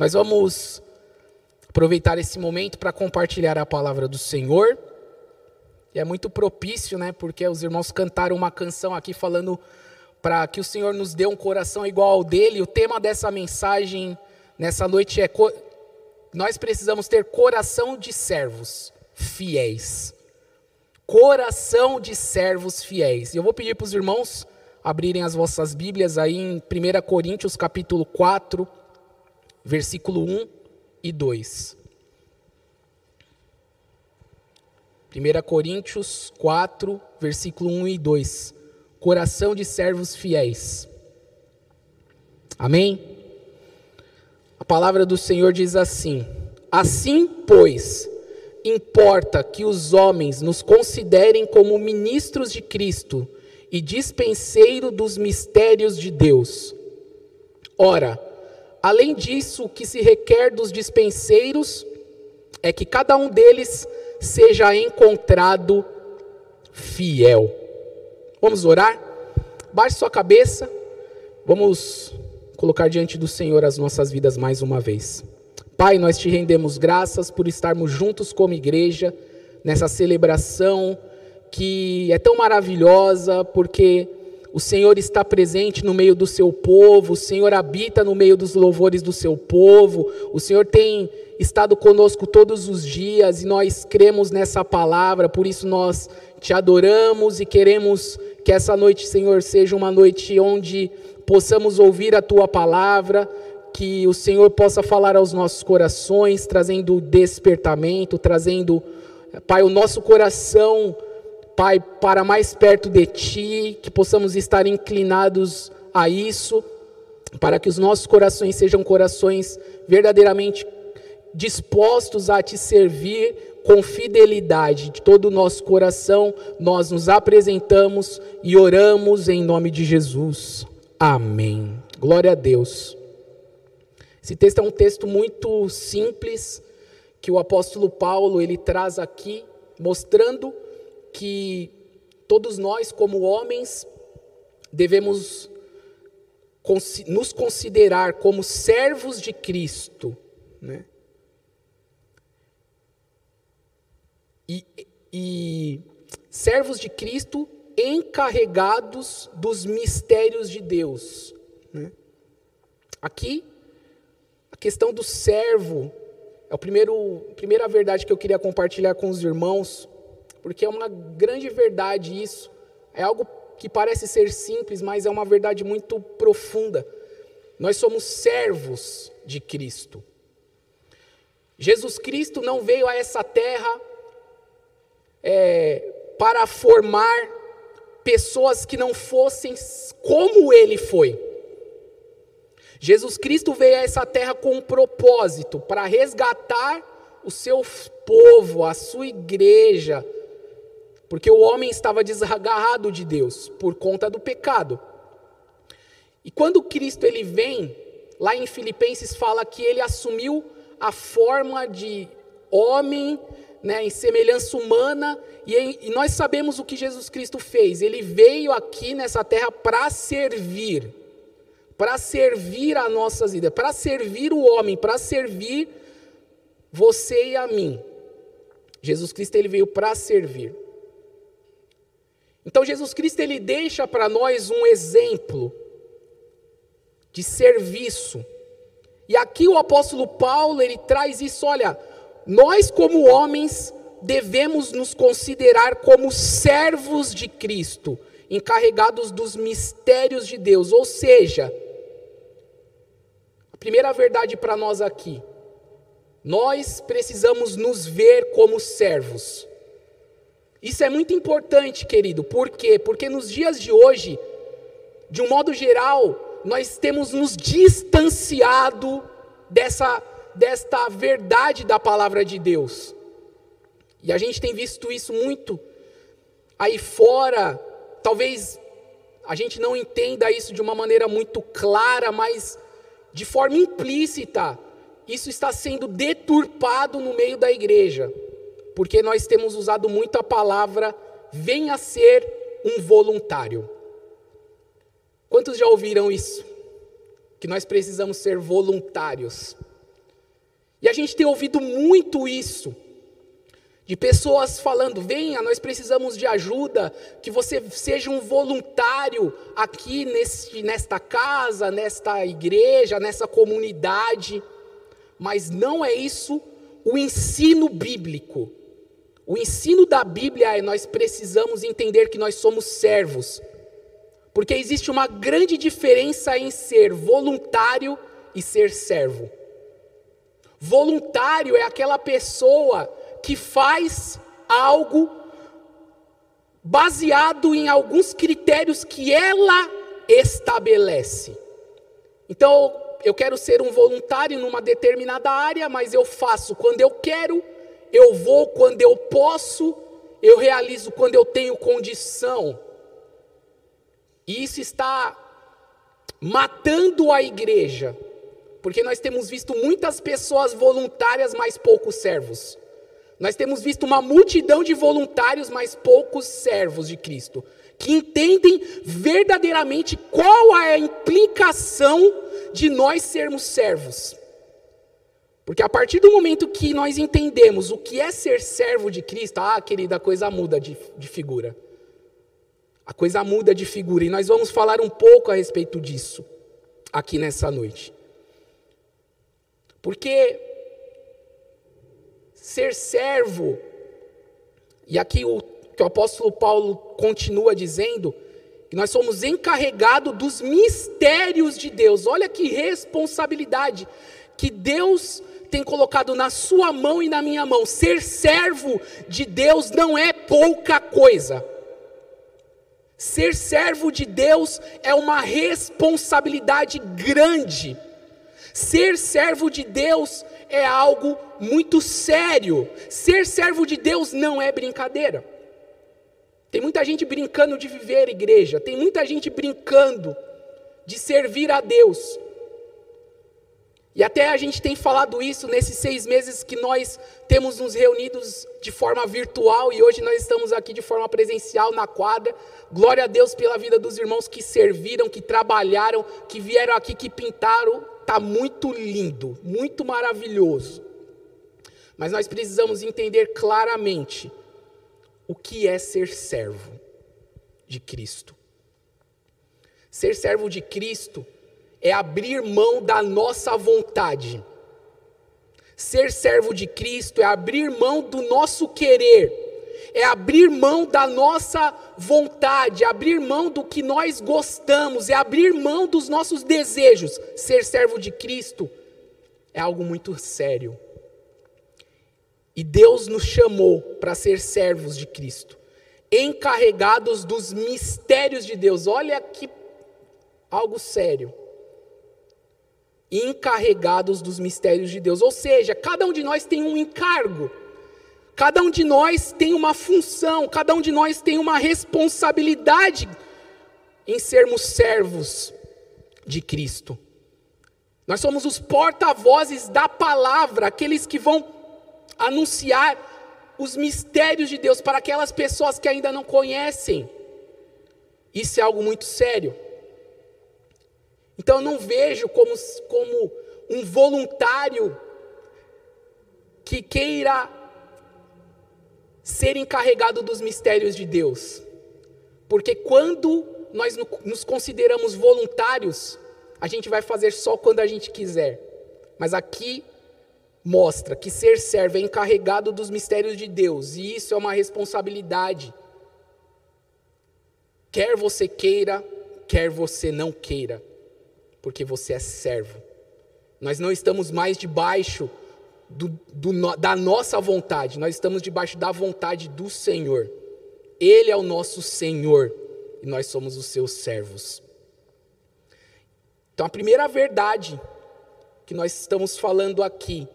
Nós vamos aproveitar esse momento para compartilhar a palavra do Senhor. E é muito propício, né? Porque os irmãos cantaram uma canção aqui falando para que o Senhor nos dê um coração igual ao dele. O tema dessa mensagem nessa noite é nós precisamos ter coração de servos fiéis. Coração de servos fiéis. E eu vou pedir para os irmãos abrirem as vossas Bíblias aí em 1 Coríntios capítulo 4, versículo 1 e 2. 1 Coríntios 4, versículo 1 e 2. Coração de servos fiéis. Amém? A palavra do Senhor diz assim: Assim, pois, importa que os homens nos considerem como ministros de Cristo e dispenseiro dos mistérios de Deus. Ora, além disso, o que se requer dos dispenseiros é que cada um deles seja encontrado fiel. Vamos orar? Baixe sua cabeça. Vamos colocar diante do Senhor as nossas vidas mais uma vez. Pai, nós te rendemos graças por estarmos juntos como igreja nessa celebração que é tão maravilhosa, porque o Senhor está presente no meio do seu povo, o Senhor habita no meio dos louvores do seu povo, o Senhor tem estado conosco todos os dias e nós cremos nessa palavra, por isso nós te adoramos e queremos que essa noite, Senhor, seja uma noite onde possamos ouvir a tua palavra, que o Senhor possa falar aos nossos corações, trazendo despertamento, trazendo, Pai, o nosso coração, Pai, para mais perto de Ti, que possamos estar inclinados a isso, para que os nossos corações sejam corações verdadeiramente dispostos a Te servir com fidelidade. De todo o nosso coração, nós nos apresentamos e oramos em nome de Jesus. Amém. Glória a Deus. Esse texto é um texto muito simples que o apóstolo Paulo ele traz aqui, mostrando que todos nós como homens devemos nos considerar como servos de Cristo, né? E, e servos de Cristo encarregados dos mistérios de Deus. Né? Aqui, a questão do servo é a primeira verdade que eu queria compartilhar com os irmãos, porque é uma grande verdade isso. É algo que parece ser simples, mas é uma verdade muito profunda. Nós somos servos de Cristo. Jesus Cristo não veio a essa terra é, para formar pessoas que não fossem como ele foi. Jesus Cristo veio a essa terra com um propósito para resgatar o seu povo, a sua igreja, porque o homem estava desgarrado de Deus por conta do pecado. E quando Cristo ele vem, lá em Filipenses fala que ele assumiu a forma de homem né, em semelhança humana, e, em, e nós sabemos o que Jesus Cristo fez. Ele veio aqui nessa terra para servir, para servir a nossas vidas, para servir o homem, para servir você e a mim. Jesus Cristo ele veio para servir. Então Jesus Cristo ele deixa para nós um exemplo de serviço. E aqui o apóstolo Paulo ele traz isso, olha, nós, como homens, devemos nos considerar como servos de Cristo, encarregados dos mistérios de Deus. Ou seja, a primeira verdade para nós aqui, nós precisamos nos ver como servos. Isso é muito importante, querido. Por quê? Porque nos dias de hoje, de um modo geral, nós temos nos distanciado dessa desta verdade da palavra de Deus. E a gente tem visto isso muito aí fora. Talvez a gente não entenda isso de uma maneira muito clara, mas de forma implícita, isso está sendo deturpado no meio da igreja, porque nós temos usado muito a palavra venha ser um voluntário. Quantos já ouviram isso? Que nós precisamos ser voluntários. E a gente tem ouvido muito isso. De pessoas falando, venha, nós precisamos de ajuda, que você seja um voluntário aqui nesse, nesta casa, nesta igreja, nessa comunidade. Mas não é isso o ensino bíblico. O ensino da Bíblia é nós precisamos entender que nós somos servos. Porque existe uma grande diferença em ser voluntário e ser servo. Voluntário é aquela pessoa que faz algo baseado em alguns critérios que ela estabelece. Então, eu quero ser um voluntário numa determinada área, mas eu faço quando eu quero, eu vou quando eu posso, eu realizo quando eu tenho condição. E isso está matando a igreja, porque nós temos visto muitas pessoas voluntárias, mas poucos servos. Nós temos visto uma multidão de voluntários, mas poucos servos de Cristo, que entendem verdadeiramente qual é a implicação de nós sermos servos. Porque a partir do momento que nós entendemos o que é ser servo de Cristo, ah, querida, a coisa muda de, de figura. A coisa muda de figura. E nós vamos falar um pouco a respeito disso aqui nessa noite. Porque ser servo, e aqui o que o apóstolo Paulo continua dizendo, que nós somos encarregados dos mistérios de Deus. Olha que responsabilidade que Deus tem colocado na sua mão e na minha mão. Ser servo de Deus não é pouca coisa. Ser servo de Deus é uma responsabilidade grande. Ser servo de Deus é algo muito sério. Ser servo de Deus não é brincadeira. Tem muita gente brincando de viver igreja, tem muita gente brincando de servir a Deus. E até a gente tem falado isso nesses seis meses que nós temos nos reunidos de forma virtual e hoje nós estamos aqui de forma presencial na quadra. Glória a Deus pela vida dos irmãos que serviram, que trabalharam, que vieram aqui, que pintaram está muito lindo, muito maravilhoso. Mas nós precisamos entender claramente o que é ser servo de Cristo. Ser servo de Cristo é abrir mão da nossa vontade. Ser servo de Cristo é abrir mão do nosso querer é abrir mão da nossa vontade, abrir mão do que nós gostamos, é abrir mão dos nossos desejos. Ser servo de Cristo é algo muito sério. E Deus nos chamou para ser servos de Cristo, encarregados dos mistérios de Deus. Olha que algo sério. Encarregados dos mistérios de Deus. Ou seja, cada um de nós tem um encargo. Cada um de nós tem uma função, cada um de nós tem uma responsabilidade em sermos servos de Cristo. Nós somos os porta-vozes da palavra, aqueles que vão anunciar os mistérios de Deus para aquelas pessoas que ainda não conhecem. Isso é algo muito sério. Então eu não vejo como, como um voluntário que queira ser encarregado dos mistérios de Deus. Porque quando nós nos consideramos voluntários, a gente vai fazer só quando a gente quiser. Mas aqui mostra que ser servo é encarregado dos mistérios de Deus, e isso é uma responsabilidade. Quer você queira, quer você não queira, porque você é servo. Nós não estamos mais debaixo do, do, da nossa vontade, nós estamos debaixo da vontade do Senhor. Ele é o nosso Senhor e nós somos os seus servos. Então, a primeira verdade que nós estamos falando aqui,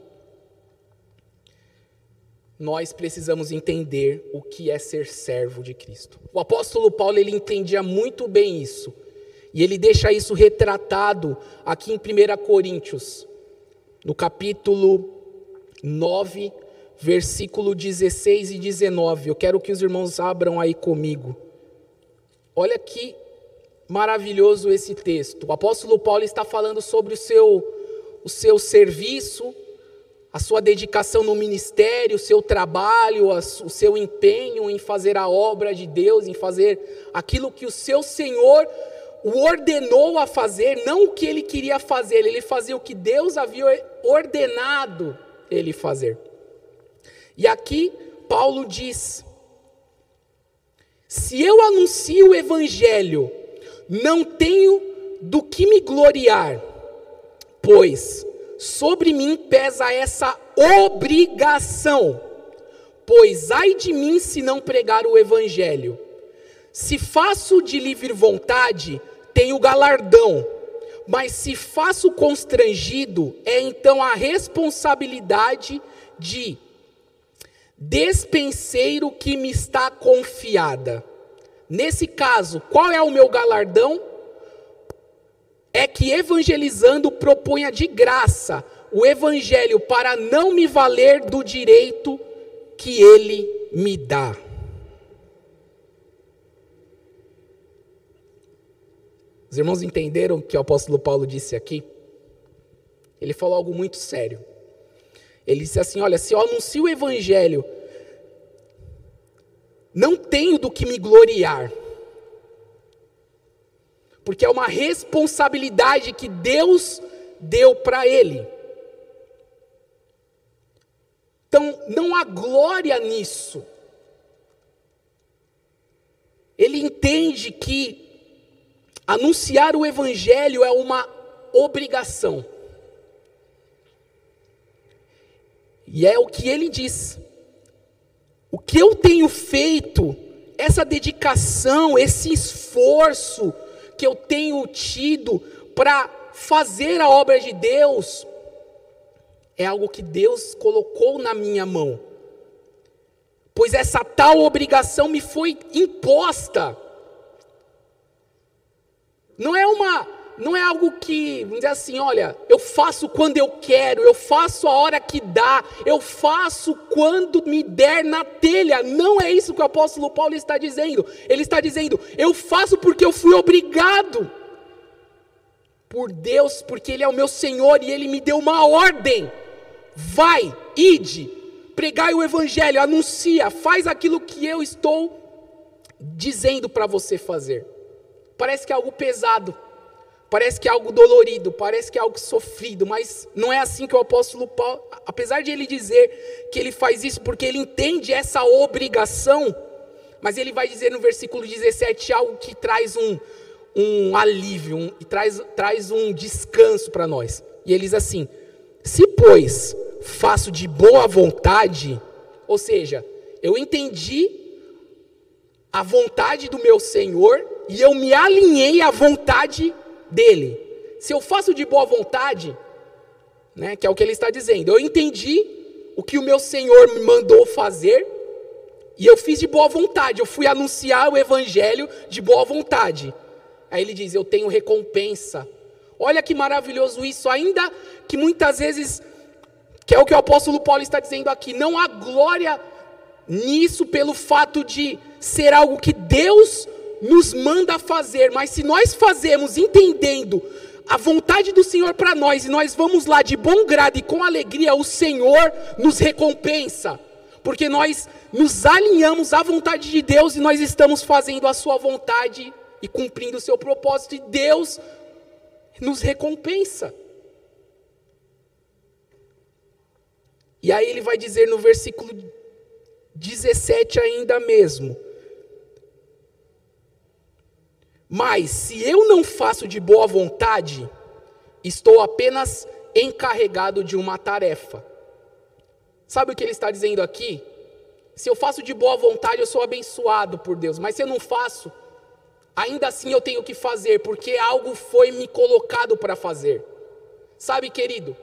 nós precisamos entender o que é ser servo de Cristo. O apóstolo Paulo ele entendia muito bem isso. E ele deixa isso retratado aqui em 1 Coríntios, no capítulo 9, versículo 16 e 19. Eu quero que os irmãos abram aí comigo. Olha que maravilhoso esse texto. O apóstolo Paulo está falando sobre o seu, o seu serviço, a sua dedicação no ministério, o seu trabalho, o seu empenho em fazer a obra de Deus, em fazer aquilo que o seu Senhor o ordenou a fazer, não o que ele queria fazer, ele fazia o que Deus havia ordenado ele fazer. E aqui Paulo diz: se eu anuncio o evangelho, não tenho do que me gloriar, pois sobre mim pesa essa obrigação. Pois ai de mim se não pregar o evangelho. Se faço de livre vontade, tenho galardão, mas se faço constrangido, é então a responsabilidade de despenseiro que me está confiada. Nesse caso, qual é o meu galardão? É que evangelizando proponha de graça o evangelho para não me valer do direito que ele me dá. Os irmãos entenderam o que o apóstolo Paulo disse aqui? Ele falou algo muito sério. Ele disse assim: Olha, se eu anuncio o evangelho, não tenho do que me gloriar, porque é uma responsabilidade que Deus deu para ele. Então, não há glória nisso. Ele entende que anunciar o Evangelho é uma obrigação. E é o que ele diz. O que eu tenho feito, essa dedicação, esse esforço que eu tenho tido para fazer a obra de Deus, é algo que Deus colocou na minha mão. Pois essa tal obrigação me foi imposta. Não é uma não é algo que, vamos dizer assim, olha, eu faço quando eu quero, eu faço a hora que dá, eu faço quando me der na telha. Não é isso que o apóstolo Paulo está dizendo. Ele está dizendo, eu faço porque eu fui obrigado por Deus, porque Ele é o meu Senhor e Ele me deu uma ordem. Vai, ide, pregai o Evangelho, anuncia, faz aquilo que eu estou dizendo para você fazer. Parece que é algo pesado. Parece que é algo dolorido, parece que é algo sofrido, mas não é assim que o apóstolo Paulo, apesar de ele dizer que ele faz isso porque ele entende essa obrigação, mas ele vai dizer no versículo 17 algo que traz um, um alívio, um, e traz, traz um descanso para nós. E ele diz assim: Se, pois, faço de boa vontade, ou seja, eu entendi a vontade do meu Senhor e eu me alinhei à vontade dele. Se eu faço de boa vontade, né, que é o que ele está dizendo, eu entendi o que o meu Senhor me mandou fazer e eu fiz de boa vontade, eu fui anunciar o evangelho de boa vontade. Aí ele diz: Eu tenho recompensa. Olha que maravilhoso isso, ainda que muitas vezes, que é o que o apóstolo Paulo está dizendo aqui, não há glória nisso pelo fato de ser algo que Deus nos manda fazer, mas se nós fazemos entendendo a vontade do Senhor para nós e nós vamos lá de bom grado e com alegria, o Senhor nos recompensa, porque nós nos alinhamos à vontade de Deus e nós estamos fazendo a Sua vontade e cumprindo o seu propósito, e Deus nos recompensa. E aí ele vai dizer no versículo 17 ainda mesmo: Mas se eu não faço de boa vontade, estou apenas encarregado de uma tarefa. Sabe o que ele está dizendo aqui? Se eu faço de boa vontade, eu sou abençoado por Deus, mas se eu não faço, ainda assim eu tenho que fazer, porque algo foi me colocado para fazer. Sabe, querido,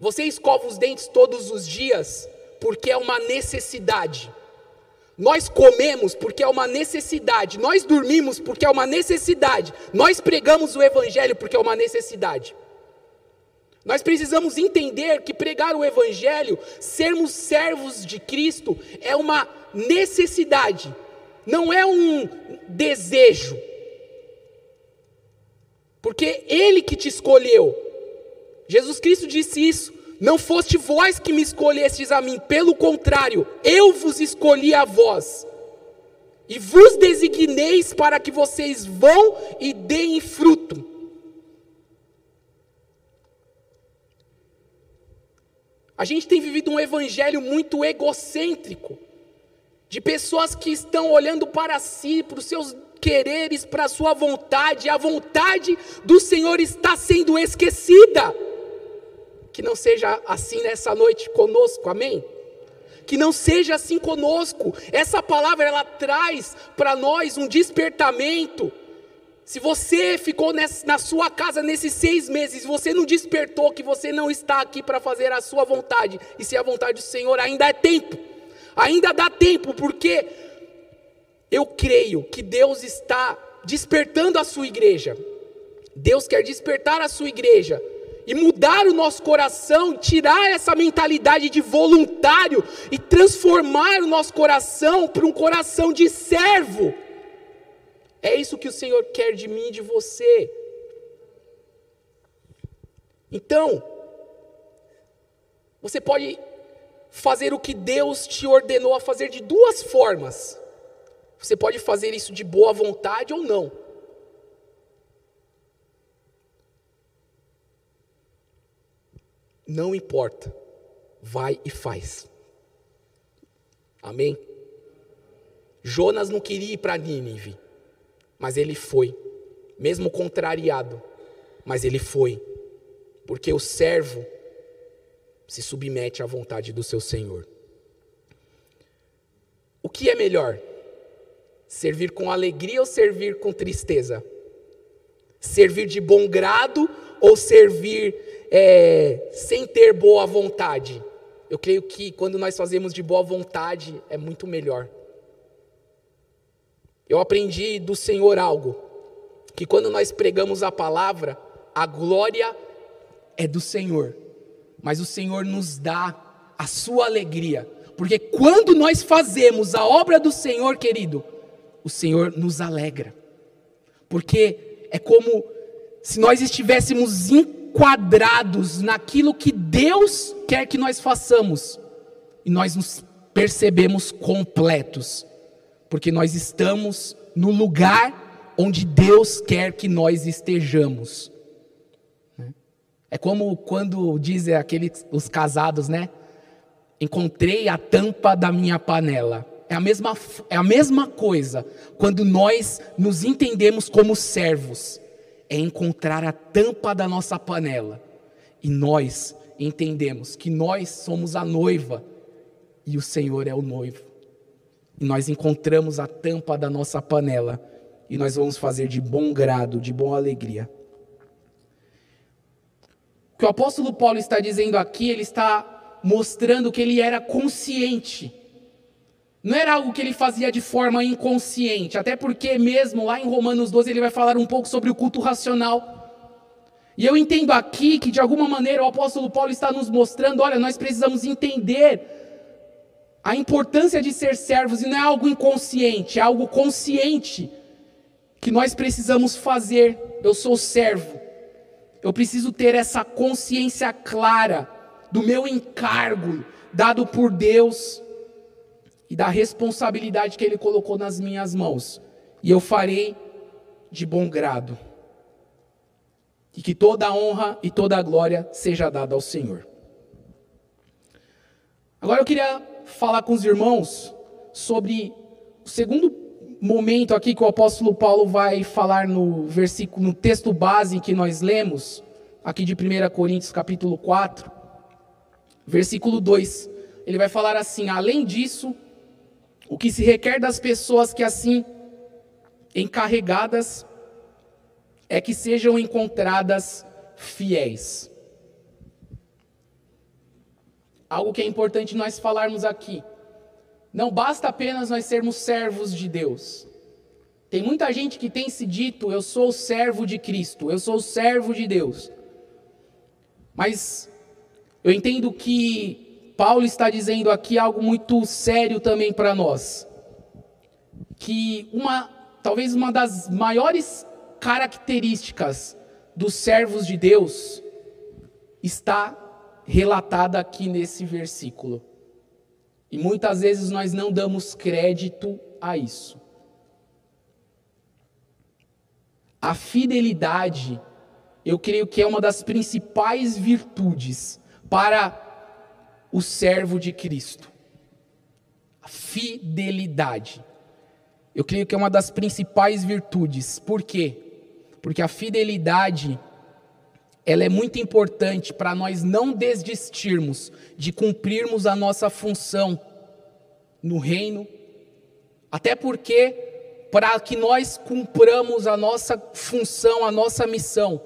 você escova os dentes todos os dias porque é uma necessidade. Nós comemos porque é uma necessidade, nós dormimos porque é uma necessidade, nós pregamos o Evangelho porque é uma necessidade. Nós precisamos entender que pregar o Evangelho, sermos servos de Cristo, é uma necessidade, não é um desejo, porque Ele que te escolheu, Jesus Cristo disse isso Não foste vós que me escolhestes a mim, pelo contrário, eu vos escolhi a vós. E vos designeis para que vocês vão e deem fruto. A gente tem vivido um evangelho muito egocêntrico, de pessoas que estão olhando para si, para os seus quereres, para a sua vontade, a vontade do Senhor está sendo esquecida. Que não seja assim nessa noite conosco, amém? Que não seja assim conosco. Essa palavra ela traz para nós um despertamento. Se você ficou nessa, na sua casa nesses seis meses, você não despertou que você não está aqui para fazer a sua vontade, e se a vontade do Senhor ainda é tempo, ainda dá tempo, porque eu creio que Deus está despertando a sua igreja. Deus quer despertar a sua igreja e mudar o nosso coração, tirar essa mentalidade de voluntário e transformar o nosso coração para um coração de servo. É isso que o Senhor quer de mim e de você. Então, você pode fazer o que Deus te ordenou a fazer de duas formas. Você pode fazer isso de boa vontade ou não. Não importa. Vai e faz. Amém? Jonas não queria ir para Nínive, mas ele foi, mesmo contrariado, mas ele foi, porque o servo se submete à vontade do seu Senhor. O que é melhor? Servir com alegria ou servir com tristeza? Servir de bom grado ou servir é, sem ter boa vontade? Eu creio que quando nós fazemos de boa vontade é muito melhor. Eu aprendi do Senhor algo, que quando nós pregamos a palavra, a glória é do Senhor, mas o Senhor nos dá a sua alegria, porque quando nós fazemos a obra do Senhor, querido, o Senhor nos alegra. Porque é como se nós estivéssemos enquadrados naquilo que Deus quer que nós façamos, e nós nos percebemos completos, porque nós estamos no lugar onde Deus quer que nós estejamos. É como quando dizem aqueles os casados, né? Encontrei a tampa da minha panela. É a mesma, é a mesma coisa quando nós nos entendemos como servos. É encontrar a tampa da nossa panela. E nós entendemos que nós somos a noiva e o Senhor é o noivo. E nós encontramos a tampa da nossa panela e nós vamos fazer de bom grado, de boa alegria. O que o apóstolo Paulo está dizendo aqui, ele está mostrando que ele era consciente não era algo que ele fazia de forma inconsciente, até porque mesmo lá em Romanos 12 ele vai falar um pouco sobre o culto racional. E eu entendo aqui que de alguma maneira o apóstolo Paulo está nos mostrando, olha, nós precisamos entender a importância de ser servos e não é algo inconsciente, é algo consciente que nós precisamos fazer. Eu sou servo. Eu preciso ter essa consciência clara do meu encargo dado por Deus e da responsabilidade que Ele colocou nas minhas mãos, e eu farei de bom grado. E que toda a honra e toda a glória seja dada ao Senhor. Agora eu queria falar com os irmãos sobre o segundo momento aqui que o apóstolo Paulo vai falar no versículo, no texto base que nós lemos, aqui de 1 Coríntios capítulo 4, versículo 2. Ele vai falar assim: além disso, o que se requer das pessoas que assim encarregadas é que sejam encontradas fiéis. Algo que é importante nós falarmos aqui. Não basta apenas nós sermos servos de Deus. Tem muita gente que tem se dito, eu sou servo de Cristo, eu sou servo de Deus. Mas eu entendo que Paulo está dizendo aqui algo muito sério também para nós. Que uma, talvez uma das maiores características dos servos de Deus está relatada aqui nesse versículo. E muitas vezes nós não damos crédito a isso. A fidelidade, eu creio que é uma das principais virtudes para o servo de Cristo. A fidelidade. Eu creio que é uma das principais virtudes. Por quê? Porque a fidelidade ela é muito importante para nós não desistirmos de cumprirmos a nossa função no reino, até porque para que nós cumpramos a nossa função, a nossa missão,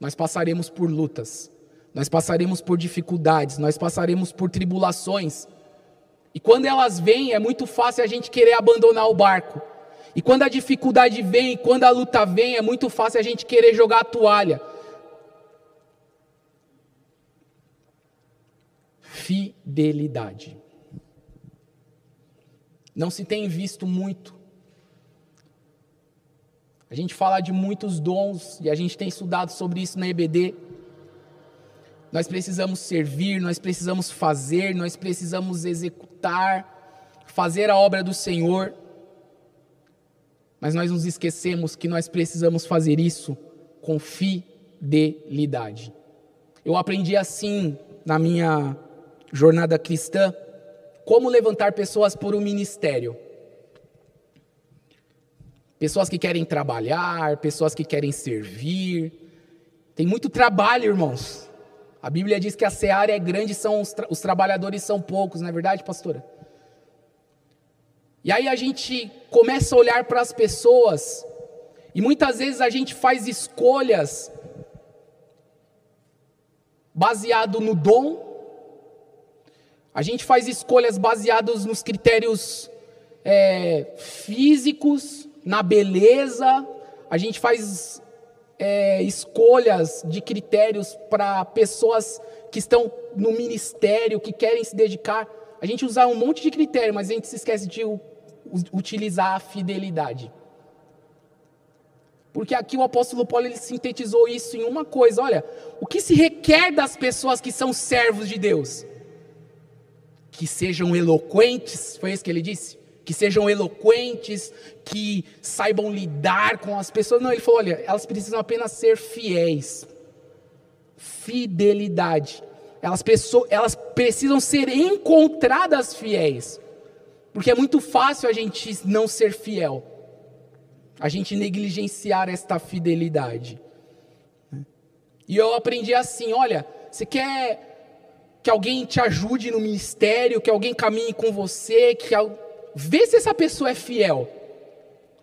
nós passaremos por lutas, nós passaremos por dificuldades, nós passaremos por tribulações. E quando elas vêm, é muito fácil a gente querer abandonar o barco. E quando a dificuldade vem, quando a luta vem, é muito fácil a gente querer jogar a toalha. Fidelidade. Não se tem visto muito. A gente fala de muitos dons e a gente tem estudado sobre isso na EBD. Nós precisamos servir, nós precisamos fazer, nós precisamos executar, fazer a obra do Senhor. Mas nós nos esquecemos que nós precisamos fazer isso com fidelidade. Eu aprendi assim na minha jornada cristã como levantar pessoas por um ministério. Pessoas que querem trabalhar, pessoas que querem servir. Tem muito trabalho, irmãos. A Bíblia diz que a seara é grande, são os, tra os trabalhadores são poucos, não é verdade, pastora? E aí a gente começa a olhar para as pessoas, e muitas vezes a gente faz escolhas baseado no dom, a gente faz escolhas baseadas nos critérios é, físicos, na beleza, a gente faz é, escolhas de critérios para pessoas que estão no ministério, que querem se dedicar. A gente usa um monte de critério, mas a gente se esquece de utilizar a fidelidade. Porque aqui o apóstolo Paulo ele sintetizou isso em uma coisa: olha, o que se requer das pessoas que são servos de Deus? Que sejam eloquentes, foi isso que ele disse? Que sejam eloquentes, que saibam lidar com as pessoas. Não, ele falou: olha, elas precisam apenas ser fiéis. Fidelidade. Elas, elas precisam ser encontradas fiéis. Porque é muito fácil a gente não ser fiel, a gente negligenciar esta fidelidade. E eu aprendi assim: olha, você quer que alguém te ajude no ministério, que alguém caminhe com você, que vê se essa pessoa é fiel.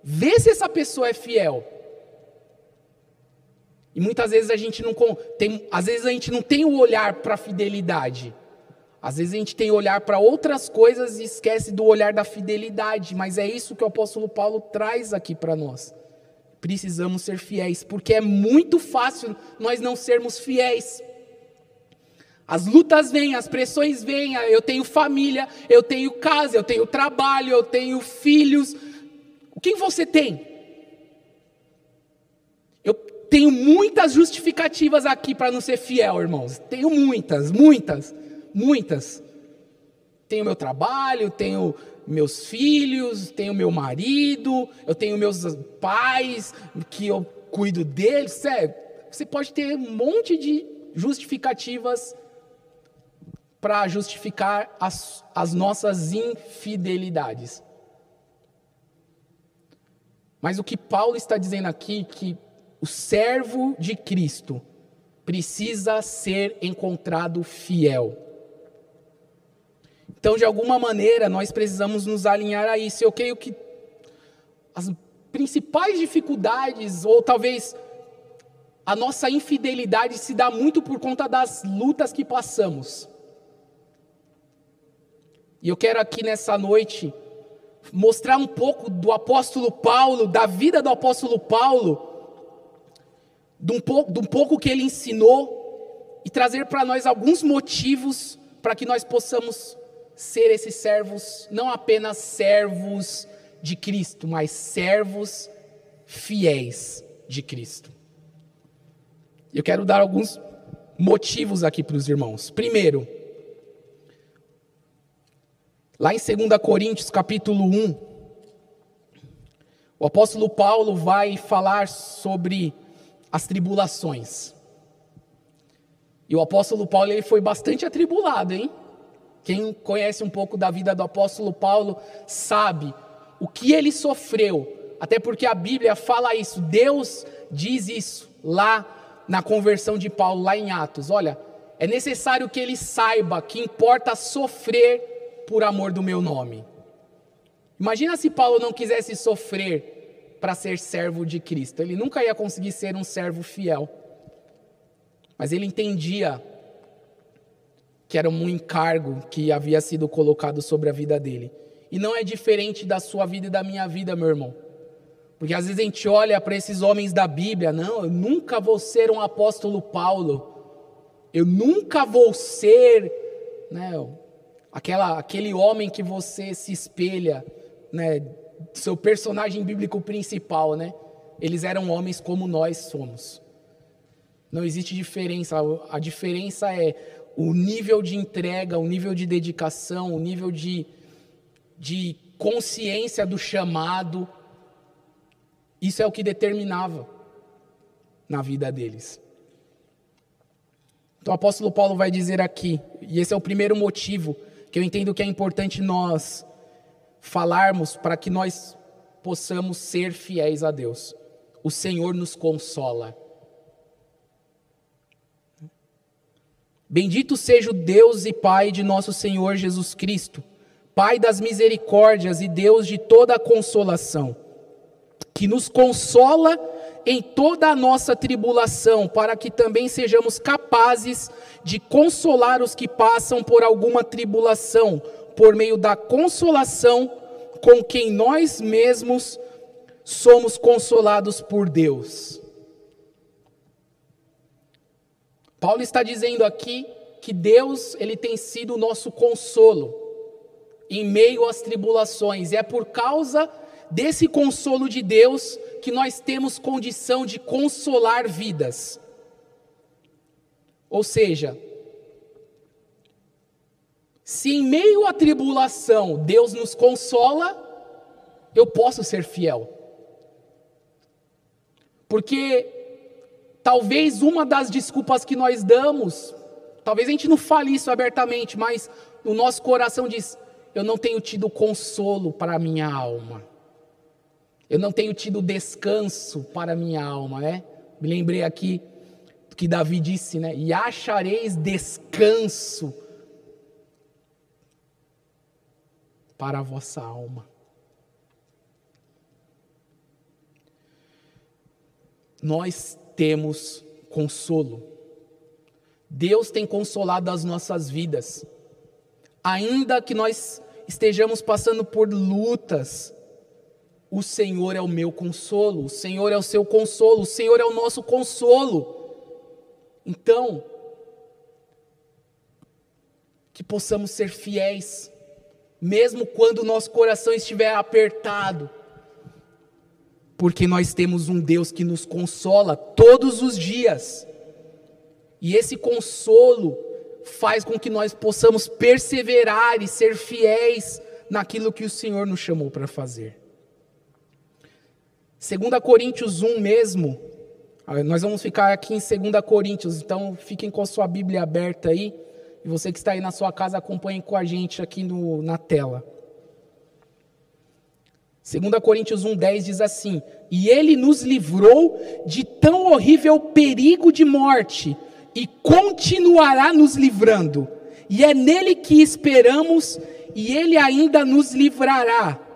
Vê se essa pessoa é fiel. E muitas vezes a gente não tem, às vezes a gente não tem o olhar para a fidelidade. Às vezes a gente tem olhar para outras coisas e esquece do olhar da fidelidade, mas é isso que o apóstolo Paulo traz aqui para nós. Precisamos ser fiéis, porque é muito fácil nós não sermos fiéis. As lutas vêm, as pressões vêm, eu tenho família, eu tenho casa, eu tenho trabalho, eu tenho filhos. O que você tem? Eu tenho muitas justificativas aqui para não ser fiel, irmãos. Tenho muitas, muitas muitas. Tenho meu trabalho, tenho meus filhos, tenho meu marido, eu tenho meus pais que eu cuido deles. Sério, você pode ter um monte de justificativas para justificar as, as nossas infidelidades. Mas o que Paulo está dizendo aqui que o servo de Cristo precisa ser encontrado fiel. Então, de alguma maneira, nós precisamos nos alinhar a isso. Eu creio que as principais dificuldades, ou talvez a nossa infidelidade, se dá muito por conta das lutas que passamos. E eu quero aqui nessa noite mostrar um pouco do apóstolo Paulo, da vida do apóstolo Paulo, de um pouco, de um pouco que ele ensinou, e trazer para nós alguns motivos para que nós possamos ser esses servos, não apenas servos de Cristo, mas servos fiéis de Cristo. Eu quero dar alguns motivos aqui para os irmãos. Primeiro, lá em 2 Coríntios capítulo 1, o apóstolo Paulo vai falar sobre as tribulações. E o apóstolo Paulo ele foi bastante atribulado, hein? Quem conhece um pouco da vida do apóstolo Paulo sabe o que ele sofreu, até porque a Bíblia fala isso, Deus diz isso lá na conversão de Paulo, lá em Atos. Olha, é necessário que ele saiba que importa sofrer por amor do meu nome. Imagina se Paulo não quisesse sofrer para ser servo de Cristo, ele nunca ia conseguir ser um servo fiel. Mas ele entendia que era um encargo que havia sido colocado sobre a vida dele. E não é diferente da sua vida e da minha vida, meu irmão. Porque às vezes a gente olha para esses homens da Bíblia, não, eu nunca vou ser um apóstolo Paulo. Eu nunca vou ser, né, aquela, aquele homem que você se espelha, né, seu personagem bíblico principal, né? Eles eram homens como nós somos. Não existe diferença. A diferença é o nível de entrega, o nível de dedicação, o nível de, de consciência do chamado, isso é o que determinava na vida deles. Então o apóstolo Paulo vai dizer aqui, e esse é o primeiro motivo que eu entendo que é importante nós falarmos para que nós possamos ser fiéis a Deus. O Senhor nos consola. Bendito seja o Deus e Pai de nosso Senhor Jesus Cristo, Pai das misericórdias e Deus de toda a consolação, que nos consola em toda a nossa tribulação, para que também sejamos capazes de consolar os que passam por alguma tribulação, por meio da consolação com quem nós mesmos somos consolados por Deus. Paulo está dizendo aqui que Deus, ele tem sido o nosso consolo em meio às tribulações, e é por causa desse consolo de Deus que nós temos condição de consolar vidas. Ou seja, se em meio à tribulação Deus nos consola, eu posso ser fiel. Porque Talvez uma das desculpas que nós damos, talvez a gente não fale isso abertamente, mas o nosso coração diz: Eu não tenho tido consolo para a minha alma. Eu não tenho tido descanso para minha alma, né? Me lembrei aqui do que Davi disse, né? E achareis descanso para a vossa alma. Nós temos consolo. Deus tem consolado as nossas vidas. Ainda que nós estejamos passando por lutas, o Senhor é o meu consolo, o Senhor é o seu consolo, o Senhor é o nosso consolo. Então, que possamos ser fiéis, mesmo quando o nosso coração estiver apertado, porque nós temos um Deus que nos consola todos os dias. E esse consolo faz com que nós possamos perseverar e ser fiéis naquilo que o Senhor nos chamou para fazer. 2 Coríntios 1 mesmo, ah, nós vamos ficar aqui em 2 Coríntios, então fiquem com a sua Bíblia aberta aí, e você que está aí na sua casa, acompanhe com a gente aqui no, na tela. 2 Coríntios 1,10 diz assim: E ele nos livrou de tão horrível perigo de morte, e continuará nos livrando, e é nele que esperamos, e ele ainda nos livrará,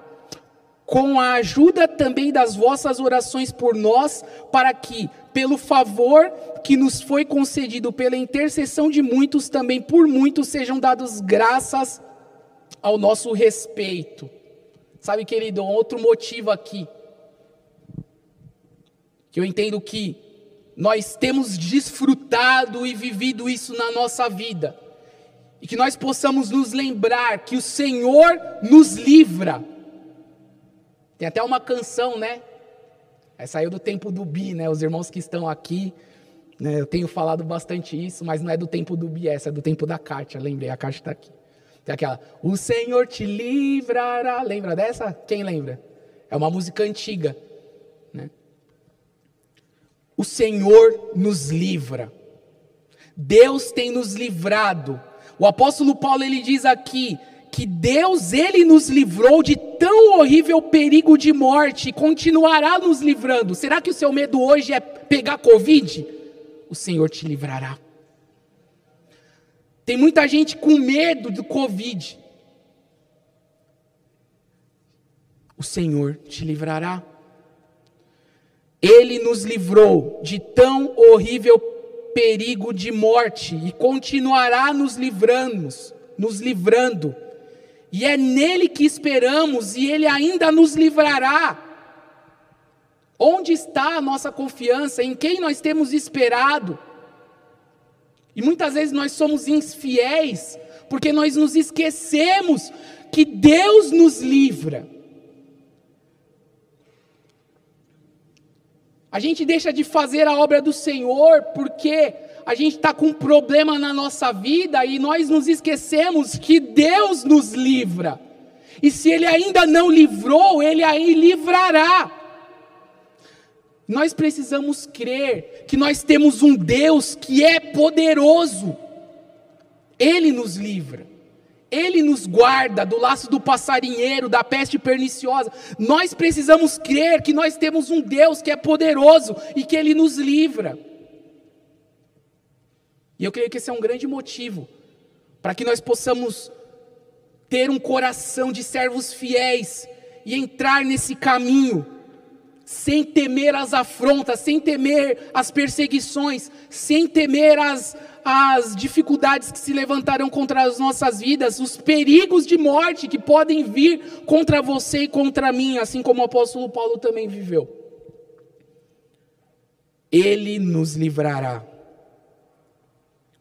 com a ajuda também das vossas orações por nós, para que, pelo favor que nos foi concedido pela intercessão de muitos, também por muitos sejam dados graças ao nosso respeito. Sabe, querido, outro motivo aqui, que eu entendo que nós temos desfrutado e vivido isso na nossa vida, e que nós possamos nos lembrar que o Senhor nos livra. Tem até uma canção, né? É, saiu do tempo do Bi, né? Os irmãos que estão aqui, Né, eu tenho falado bastante isso, mas não é do tempo do BS, é do tempo da Kátia. Lembrei, a Kátia está aqui. Tem aquela, o Senhor te livrará. Lembra dessa? Quem lembra? É uma música antiga. Né? O Senhor nos livra. Deus tem nos livrado. O apóstolo Paulo ele diz aqui que Deus ele nos livrou de tão horrível perigo de morte e continuará nos livrando. Será que o seu medo hoje é pegar covid? O Senhor te livrará. Tem muita gente com medo do covid. O Senhor te livrará. Ele nos livrou de tão horrível perigo de morte e continuará nos livrando, nos livrando. E é nele que esperamos e ele ainda nos livrará. Onde está a nossa confiança? Em quem nós temos esperado? E muitas vezes nós somos infiéis porque nós nos esquecemos que Deus nos livra. A gente deixa de fazer a obra do Senhor porque a gente está com um problema na nossa vida e nós nos esquecemos que Deus nos livra. E se Ele ainda não livrou, Ele aí livrará. Nós precisamos crer que nós temos um Deus que é poderoso. Ele nos livra. Ele nos guarda do laço do passarinheiro, da peste perniciosa. Nós precisamos crer que nós temos um Deus que é poderoso e que Ele nos livra. E eu creio que esse é um grande motivo para que nós possamos ter um coração de servos fiéis e entrar nesse caminho sem temer as afrontas, sem temer as perseguições, sem temer as, as dificuldades que se levantarão contra as nossas vidas, os perigos de morte que podem vir contra você e contra mim, assim como o apóstolo Paulo também viveu. Ele nos livrará.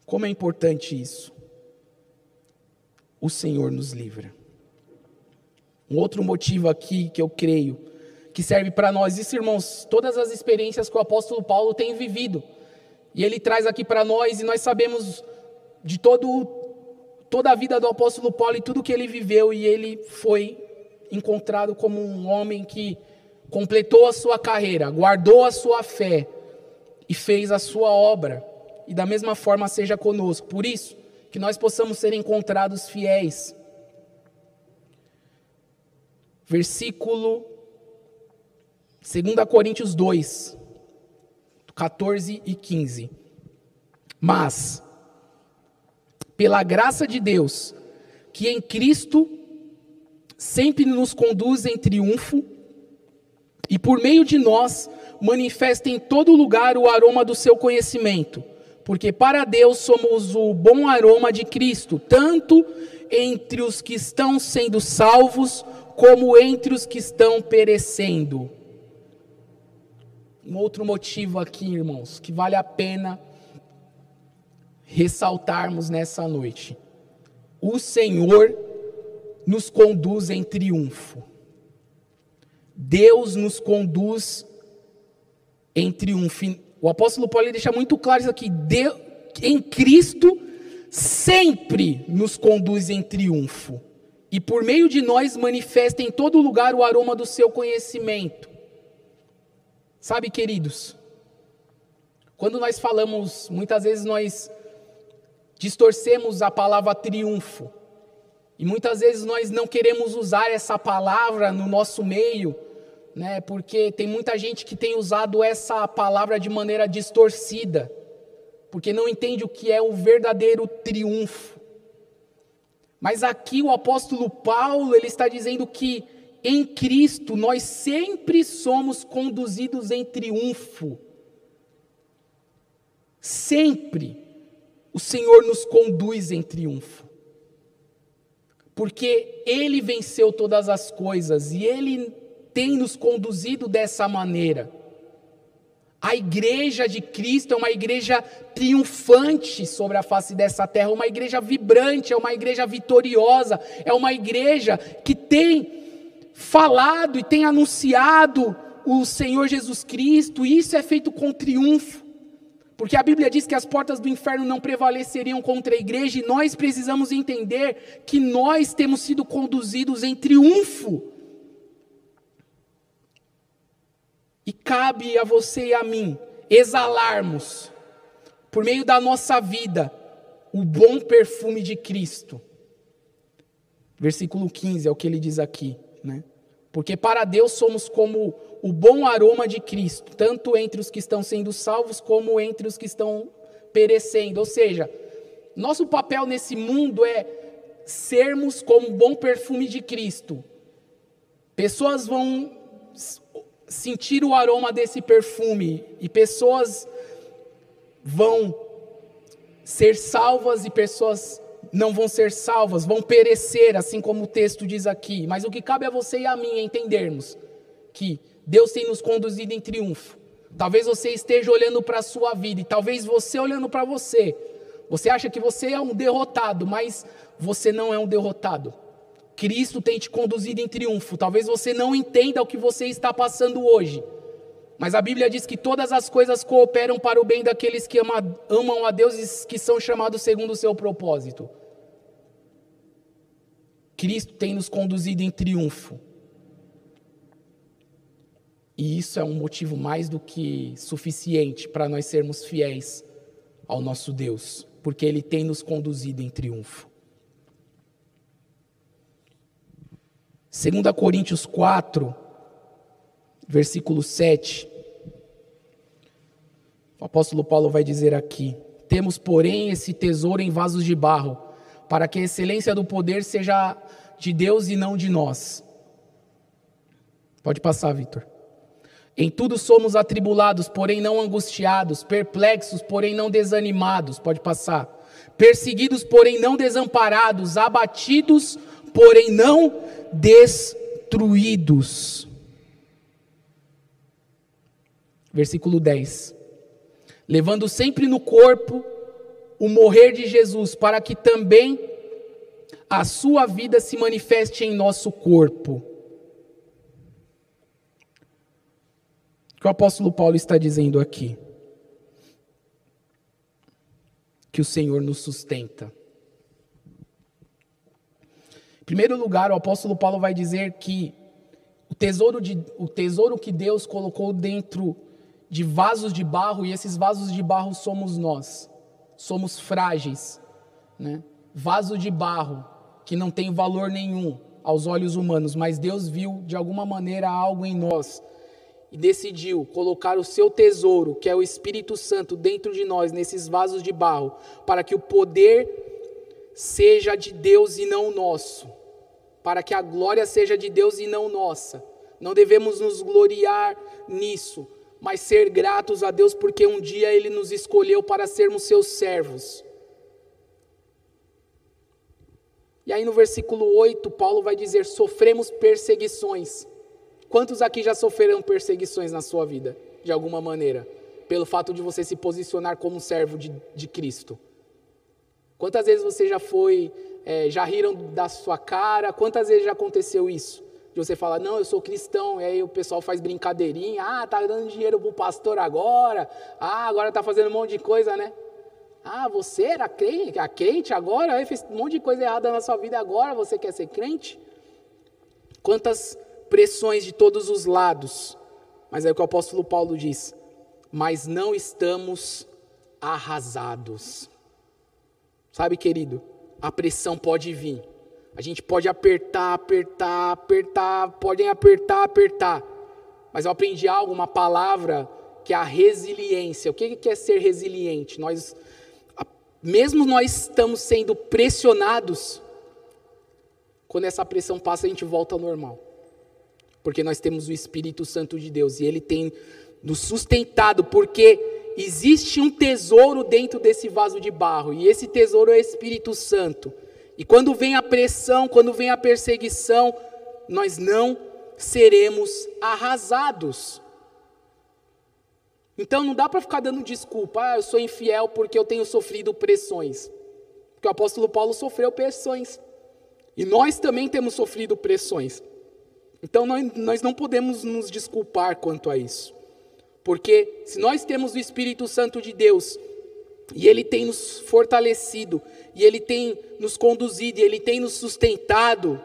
Como é importante isso? O Senhor nos livra. Um outro motivo aqui que eu creio que serve para nós, isso, irmãos, todas as experiências que o apóstolo Paulo tem vivido e ele traz aqui para nós, e nós sabemos de todo, toda a vida do apóstolo Paulo e tudo que ele viveu, e ele foi encontrado como um homem que completou a sua carreira, guardou a sua fé e fez a sua obra. E da mesma forma seja conosco. Por isso, que nós possamos ser encontrados fiéis. Versículo 2 Coríntios 2, 14 e 15. Mas, pela graça de Deus, que em Cristo sempre nos conduz em triunfo, e por meio de nós manifesta em todo lugar o aroma do seu conhecimento, porque para Deus somos o bom aroma de Cristo, tanto entre os que estão sendo salvos, como entre os que estão perecendo um outro motivo aqui, irmãos, que vale a pena ressaltarmos nessa noite. O Senhor nos conduz em triunfo. Deus nos conduz em triunfo. O apóstolo Paulo deixa muito claro isso aqui. Deus, em Cristo sempre nos conduz em triunfo. E por meio de nós manifesta em todo lugar o aroma do seu conhecimento. Sabe, queridos, quando nós falamos, muitas vezes nós distorcemos a palavra triunfo. E muitas vezes nós não queremos usar essa palavra no nosso meio, né? Porque tem muita gente que tem usado essa palavra de maneira distorcida, porque não entende o que é o verdadeiro triunfo. Mas aqui o apóstolo Paulo, ele está dizendo que em Cristo nós sempre somos conduzidos em triunfo. Sempre o Senhor nos conduz em triunfo. Porque Ele venceu todas as coisas e Ele tem nos conduzido dessa maneira. A igreja de Cristo é uma igreja triunfante sobre a face dessa terra, uma igreja vibrante, é uma igreja vitoriosa, é uma igreja que tem falado e tem anunciado o Senhor Jesus Cristo, e isso é feito com triunfo, Porque a Bíblia diz que as portas do inferno não prevaleceriam contra a igreja e nós precisamos entender que nós temos sido conduzidos em triunfo. E cabe a você e a mim exalarmos, por meio da nossa vida, o bom perfume de Cristo. Versículo 15 é o que ele diz aqui, né? Porque para Deus somos como o bom aroma de Cristo, tanto entre os que estão sendo salvos como entre os que estão perecendo. Ou seja, nosso papel nesse mundo é sermos como o bom perfume de Cristo. Pessoas vão sentir o aroma desse perfume e pessoas vão ser salvas e pessoas não vão ser salvas, vão perecer, assim como o texto diz aqui. Mas o que cabe a você e a mim é entendermos que Deus tem nos conduzido em triunfo. Talvez você esteja olhando para a sua vida e talvez você olhando para você. Você acha que você é um derrotado, mas você não é um derrotado. Cristo tem te conduzido em triunfo. Talvez você não entenda o que você está passando hoje. Mas a Bíblia diz que todas as coisas cooperam para o bem daqueles que ama, amam a Deus e que são chamados segundo o seu propósito. Cristo tem nos conduzido em triunfo. E isso é um motivo mais do que suficiente para nós sermos fiéis ao nosso Deus, porque Ele tem nos conduzido em triunfo. 2 Coríntios 4, versículo 7. O apóstolo Paulo vai dizer aqui: Temos, porém, esse tesouro em vasos de barro para que a excelência do poder seja de Deus e não de nós. Pode passar, Vitor. Em tudo somos atribulados, porém não angustiados, perplexos, porém não desanimados. Pode passar. Perseguidos, porém não desamparados, abatidos, porém não destruídos. Versículo 10. Levando sempre no corpo o morrer de Jesus, para que também a sua vida se manifeste em nosso corpo. O que o apóstolo Paulo está dizendo aqui? Que o Senhor nos sustenta. Em primeiro lugar, o apóstolo Paulo vai dizer que o tesouro, de, o tesouro que Deus colocou dentro de vasos de barro, e esses vasos de barro somos nós somos frágeis, né? Vaso de barro que não tem valor nenhum aos olhos humanos, mas Deus viu de alguma maneira algo em nós e decidiu colocar o seu tesouro, que é o Espírito Santo, dentro de nós, nesses vasos de barro, para que o poder seja de Deus e não nosso, para que a glória seja de Deus e não nossa. Não devemos nos gloriar nisso, mas ser gratos a Deus porque um dia Ele nos escolheu para sermos seus servos. E aí no versículo 8, Paulo vai dizer: sofremos perseguições. Quantos aqui já sofreram perseguições na sua vida, de alguma maneira, pelo fato de você se posicionar como servo de, de Cristo? Quantas vezes você já foi, é, já riram da sua cara? Quantas vezes já aconteceu isso? De você falar, não, eu sou cristão, e aí o pessoal faz brincadeirinha, ah, tá dando dinheiro pro pastor agora, ah, agora tá fazendo um monte de coisa, né? Ah, você era crente, a crente agora, aí fez um monte de coisa errada na sua vida agora, você quer ser crente? Quantas pressões de todos os lados. Mas é o que o apóstolo Paulo diz, mas não estamos arrasados. Sabe, querido, a pressão pode vir, a gente pode apertar, apertar, apertar, podem apertar, apertar. Mas eu aprendi algo, uma palavra que é a resiliência. O que é ser resiliente? Nós, mesmo nós estamos sendo pressionados, quando essa pressão passa, a gente volta ao normal. Porque nós temos o Espírito Santo de Deus e ele tem nos sustentado, porque existe um tesouro dentro desse vaso de barro, e esse tesouro é o Espírito Santo. E quando vem a pressão, quando vem a perseguição, nós não seremos arrasados. Então não dá para ficar dando desculpa, ah, eu sou infiel porque eu tenho sofrido pressões. Porque o apóstolo Paulo sofreu pressões. E nós também temos sofrido pressões. Então nós, não podemos nos desculpar quanto a isso. Porque se nós temos o Espírito Santo de Deus, e Ele tem nos fortalecido, e Ele tem nos conduzido, e Ele tem nos sustentado,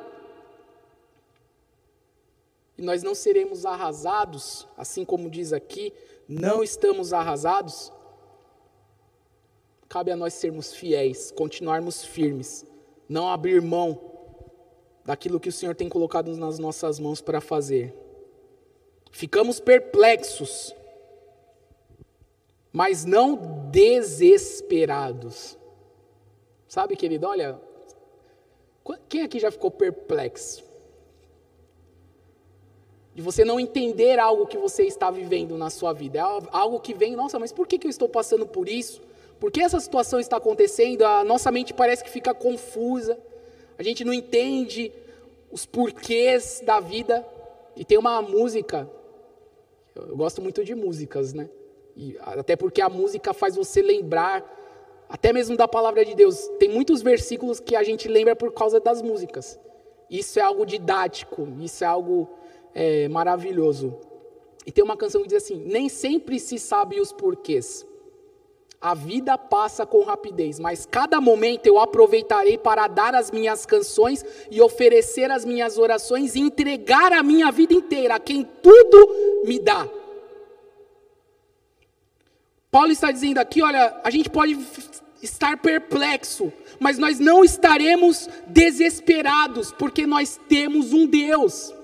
e nós não seremos arrasados, assim como diz aqui, não estamos arrasados, cabe a nós sermos fiéis, continuarmos firmes, não abrir mão daquilo que o Senhor tem colocado nas nossas mãos para fazer. Ficamos perplexos, mas não desesperados. Sabe, querido, olha, quem aqui já ficou perplexo? De você não entender algo que você está vivendo na sua vida. É algo que vem, nossa, mas por que, eu estou passando por isso? Por que essa situação está acontecendo? A nossa mente parece que fica confusa. A gente não entende os porquês da vida. E tem uma música, eu gosto muito de músicas, né? E até porque a música faz você lembrar, até mesmo da palavra de Deus. Tem muitos versículos que a gente lembra por causa das músicas. Isso é algo didático, isso é algo é, maravilhoso. E tem uma canção que diz assim: Nem sempre se sabe os porquês, a vida passa com rapidez, mas cada momento eu aproveitarei para dar as minhas canções e oferecer as minhas orações e entregar a minha vida inteira a quem tudo me dá. Paulo está dizendo aqui: olha, a gente pode estar perplexo, mas nós não estaremos desesperados, porque nós temos um Deus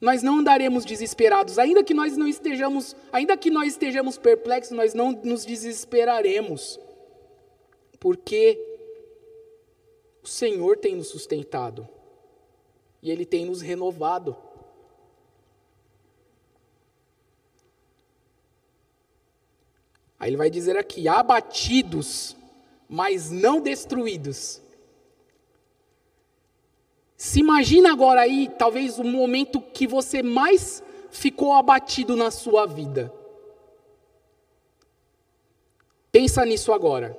nós não andaremos desesperados, ainda que nós não estejamos, ainda que nós estejamos perplexos, nós não nos desesperaremos. Porque o Senhor tem nos sustentado e ele tem nos renovado. Aí ele vai dizer aqui: abatidos, mas não destruídos se imagina agora aí, talvez o momento que você mais ficou abatido na sua vida. Pensa nisso agora.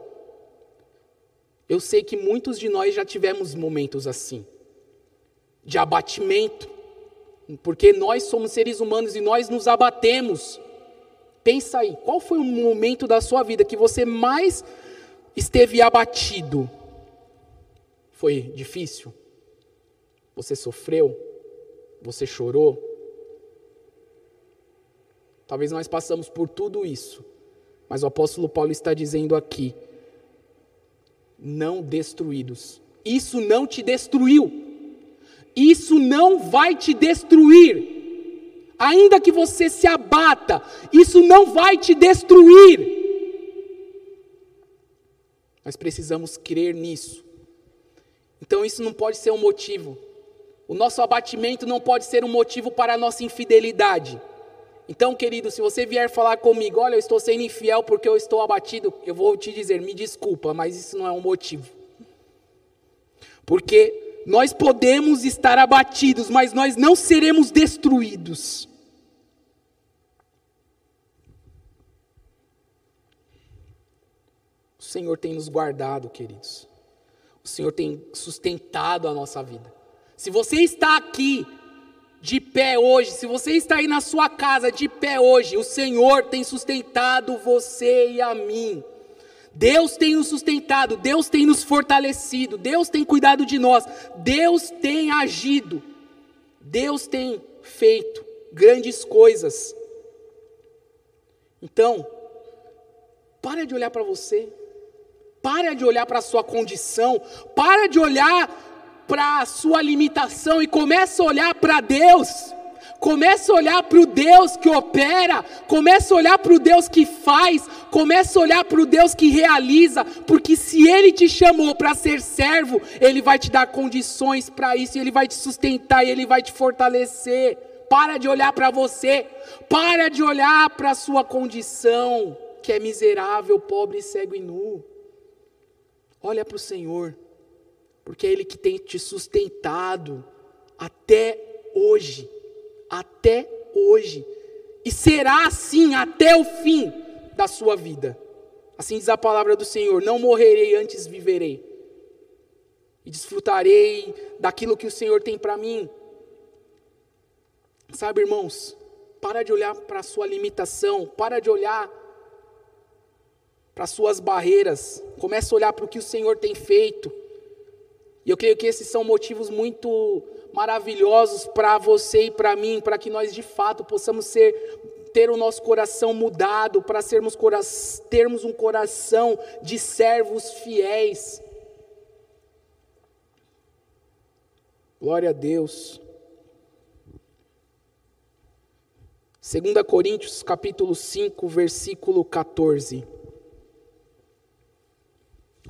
Eu sei que muitos de nós já tivemos momentos assim, de abatimento, porque nós somos seres humanos e nós nos abatemos. Pensa aí, qual foi o momento da sua vida que você mais esteve abatido? Foi difícil? Você sofreu? Você chorou? Talvez nós passamos por tudo isso, mas o apóstolo Paulo está dizendo aqui: não destruídos. Isso não te destruiu. Isso não vai te destruir. Ainda que você se abata, isso não vai te destruir. Nós precisamos crer nisso. Então, isso não pode ser um motivo o nosso abatimento não pode ser um motivo para a nossa infidelidade. Então, querido, se você vier falar comigo, olha, eu estou sendo infiel porque eu estou abatido, eu vou te dizer, me desculpa, mas isso não é um motivo. Porque nós podemos estar abatidos, mas nós não seremos destruídos. O Senhor tem nos guardado, queridos. O Senhor tem sustentado a nossa vida. Se você está aqui de pé hoje, se você está aí na sua casa de pé hoje, o Senhor tem sustentado você e a mim. Deus tem nos sustentado, Deus tem nos fortalecido, Deus tem cuidado de nós, Deus tem agido, Deus tem feito grandes coisas. Então, para de olhar para você, para de olhar para a sua condição, para de olhar para a sua limitação e começa a olhar para Deus. Começa a olhar para o Deus que opera, começa a olhar para o Deus que faz, começa a olhar para o Deus que realiza, porque se Ele te chamou para ser servo, Ele vai te dar condições para isso, Ele vai te sustentar, Ele vai te fortalecer. Para de olhar para você, para de olhar para a sua condição, que é miserável, pobre, cego e nu. Olha para o Senhor porque é Ele que tem te sustentado até hoje, até hoje, e será assim até o fim da sua vida. Assim diz a palavra do Senhor: não morrerei, antes viverei, e desfrutarei daquilo que o Senhor tem para mim. Sabe, irmãos, para de olhar para a sua limitação, para de olhar para as suas barreiras, comece a olhar para o que o Senhor tem feito. E eu creio que esses são motivos muito maravilhosos para você e para mim, para que nós de fato possamos ser ter o nosso coração mudado, para sermos termos um coração de servos fiéis. Glória a Deus. 2 Coríntios capítulo 5, versículo 14.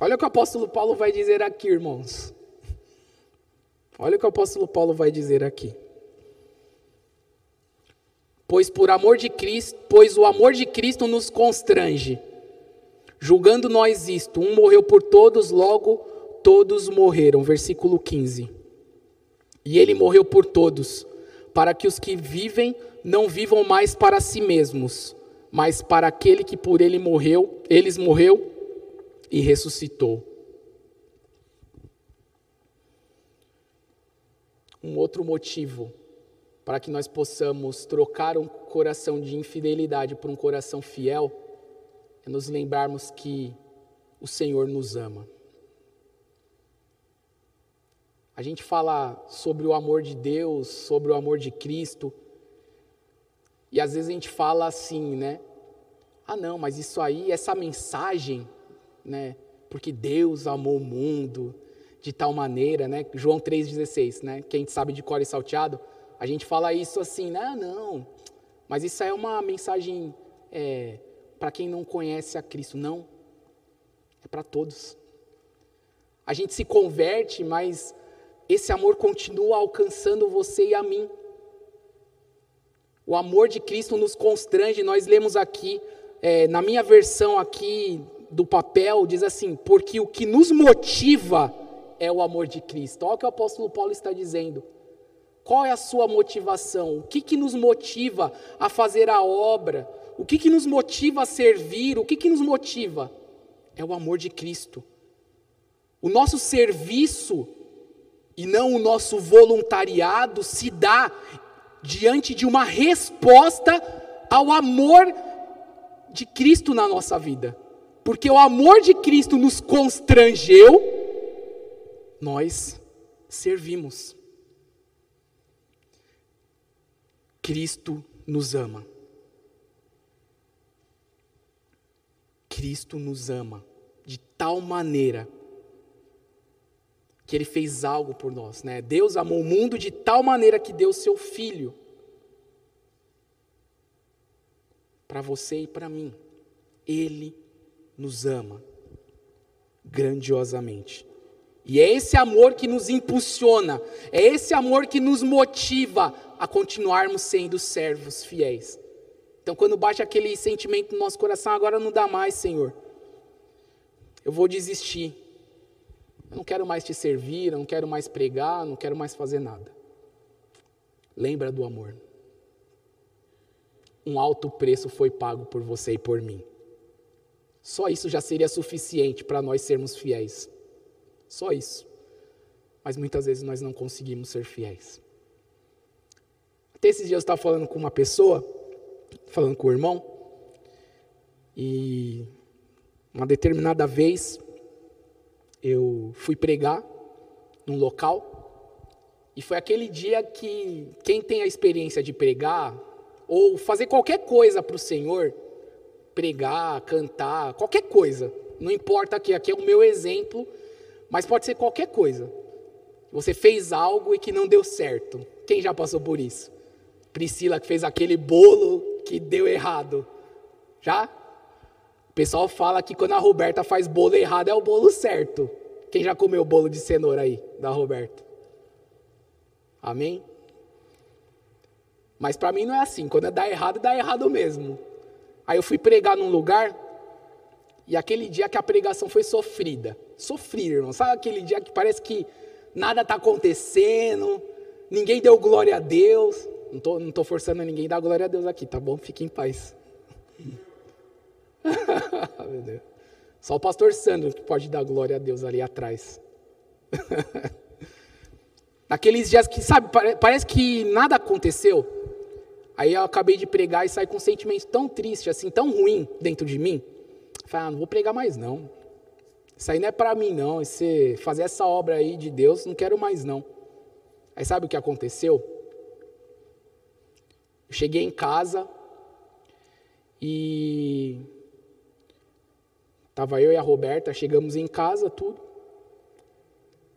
Olha o que o apóstolo Paulo vai dizer aqui, irmãos. Olha o que o apóstolo Paulo vai dizer aqui. Pois por amor de Cristo, pois o amor de Cristo nos constrange. Julgando nós isto, um morreu por todos, logo todos morreram. Versículo 15. E ele morreu por todos, para que os que vivem não vivam mais para si mesmos, mas para aquele que por ele morreu, eles morreu e ressuscitou. Um outro motivo para que nós possamos trocar um coração de infidelidade por um coração fiel é nos lembrarmos que o Senhor nos ama. A gente fala sobre o amor de Deus, sobre o amor de Cristo, e às vezes a gente fala assim, né? Ah, não, mas isso aí, essa mensagem, né? Porque Deus amou o mundo de tal maneira, né? João 3,16, né? Quem sabe de cor e salteado, a gente fala isso assim, né? Não, mas isso é uma mensagem é, para quem não conhece a Cristo. Não, é para todos. A gente se converte, mas esse amor continua alcançando você e a mim. O amor de Cristo nos constrange. Nós lemos aqui, é, na minha versão aqui do papel, diz assim: porque o que nos motiva é o amor de Cristo. Olha o que o apóstolo Paulo está dizendo. Qual é a sua motivação? O que, que nos motiva a fazer a obra? O que, que nos motiva a servir? O que, que nos motiva? É o amor de Cristo. O nosso serviço e não o nosso voluntariado se dá diante de uma resposta ao amor de Cristo na nossa vida. Porque o amor de Cristo nos constrangeu, nós servimos. Cristo nos ama. Cristo nos ama de tal maneira que ele fez algo por nós, né? Deus amou o mundo de tal maneira que deu seu filho para você e para mim. Ele nos ama grandiosamente. E é esse amor que nos impulsiona, é esse amor que nos motiva a continuarmos sendo servos fiéis. Então, quando bate aquele sentimento no nosso coração, agora não dá mais, Senhor. Eu vou desistir. Eu não quero mais te servir, eu não quero mais pregar, não quero mais fazer nada. Lembra do amor. Um alto preço foi pago por você e por mim. Só isso já seria suficiente para nós sermos fiéis. Só isso. Mas muitas vezes nós não conseguimos ser fiéis. Até esses dias eu estava falando com uma pessoa, falando com o irmão, e uma determinada vez eu fui pregar num local e foi aquele dia que quem tem a experiência de pregar ou fazer qualquer coisa para o Senhor, pregar, cantar, qualquer coisa, não importa que aqui é o meu exemplo, mas pode ser qualquer coisa. Você fez algo e que não deu certo. Quem já passou por isso? Priscila que fez aquele bolo que deu errado. Já? pessoal fala que quando a Roberta faz bolo errado é o bolo certo. Quem já comeu bolo de cenoura aí, da Roberta? Amém? Mas para mim não é assim. Quando é dá errado, dá errado mesmo. Aí eu fui pregar num lugar e aquele dia que a pregação foi sofrida. Sofrida, irmão. Sabe aquele dia que parece que nada está acontecendo, ninguém deu glória a Deus. Não estou não tô forçando ninguém a dar glória a Deus aqui, tá bom? Fique em paz. Meu Deus. Só o pastor Sandro que pode dar glória a Deus ali atrás. Naqueles dias que, sabe, parece que nada aconteceu. Aí eu acabei de pregar e saí com um sentimento tão triste, assim, tão ruim dentro de mim. Falei, ah, não vou pregar mais não. Isso aí não é para mim não. Esse, fazer essa obra aí de Deus, não quero mais não. Aí sabe o que aconteceu? Eu cheguei em casa e tava eu e a Roberta, chegamos em casa, tudo.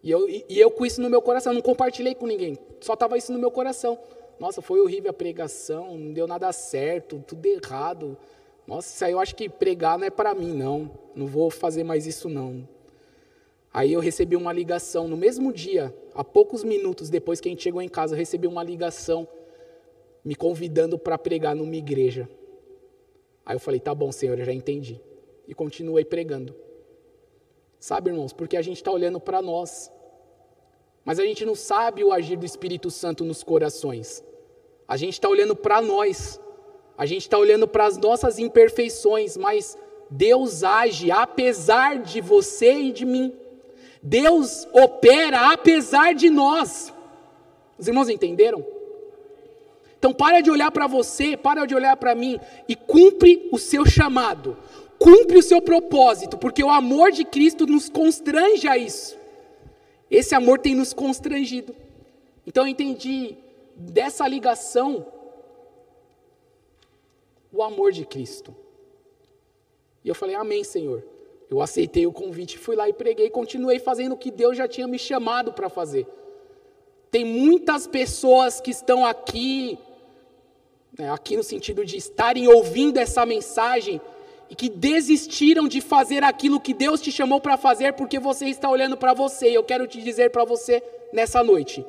E eu, e eu com isso no meu coração, não compartilhei com ninguém, só tava isso no meu coração. Nossa, foi horrível a pregação, não deu nada certo, tudo errado. Nossa, isso aí eu acho que pregar não é para mim, não. Não vou fazer mais isso, não. Aí eu recebi uma ligação no mesmo dia, há poucos minutos depois que a gente chegou em casa, eu recebi uma ligação me convidando para pregar numa igreja. Aí eu falei: tá bom, Senhor, eu já entendi. E continuei pregando. Sabe, irmãos, porque a gente está olhando para nós, mas a gente não sabe o agir do Espírito Santo nos corações. A gente está olhando para nós, a gente está olhando para as nossas imperfeições, mas Deus age apesar de você e de mim. Deus opera apesar de nós. Os irmãos entenderam? Então para de olhar para você, para de olhar para mim e cumpre o seu chamado. Cumpre o seu propósito, porque o amor de Cristo nos constrange a isso. Esse amor tem nos constrangido. Então eu entendi dessa ligação o amor de Cristo. E eu falei: "Amém, Senhor". Eu aceitei o convite, fui lá e preguei, continuei fazendo o que Deus já tinha me chamado para fazer. Tem muitas pessoas que estão aqui, né, aqui no sentido de estarem ouvindo essa mensagem e que desistiram de fazer aquilo que Deus te chamou para fazer porque você está olhando para você. E eu quero te dizer para você nessa noite: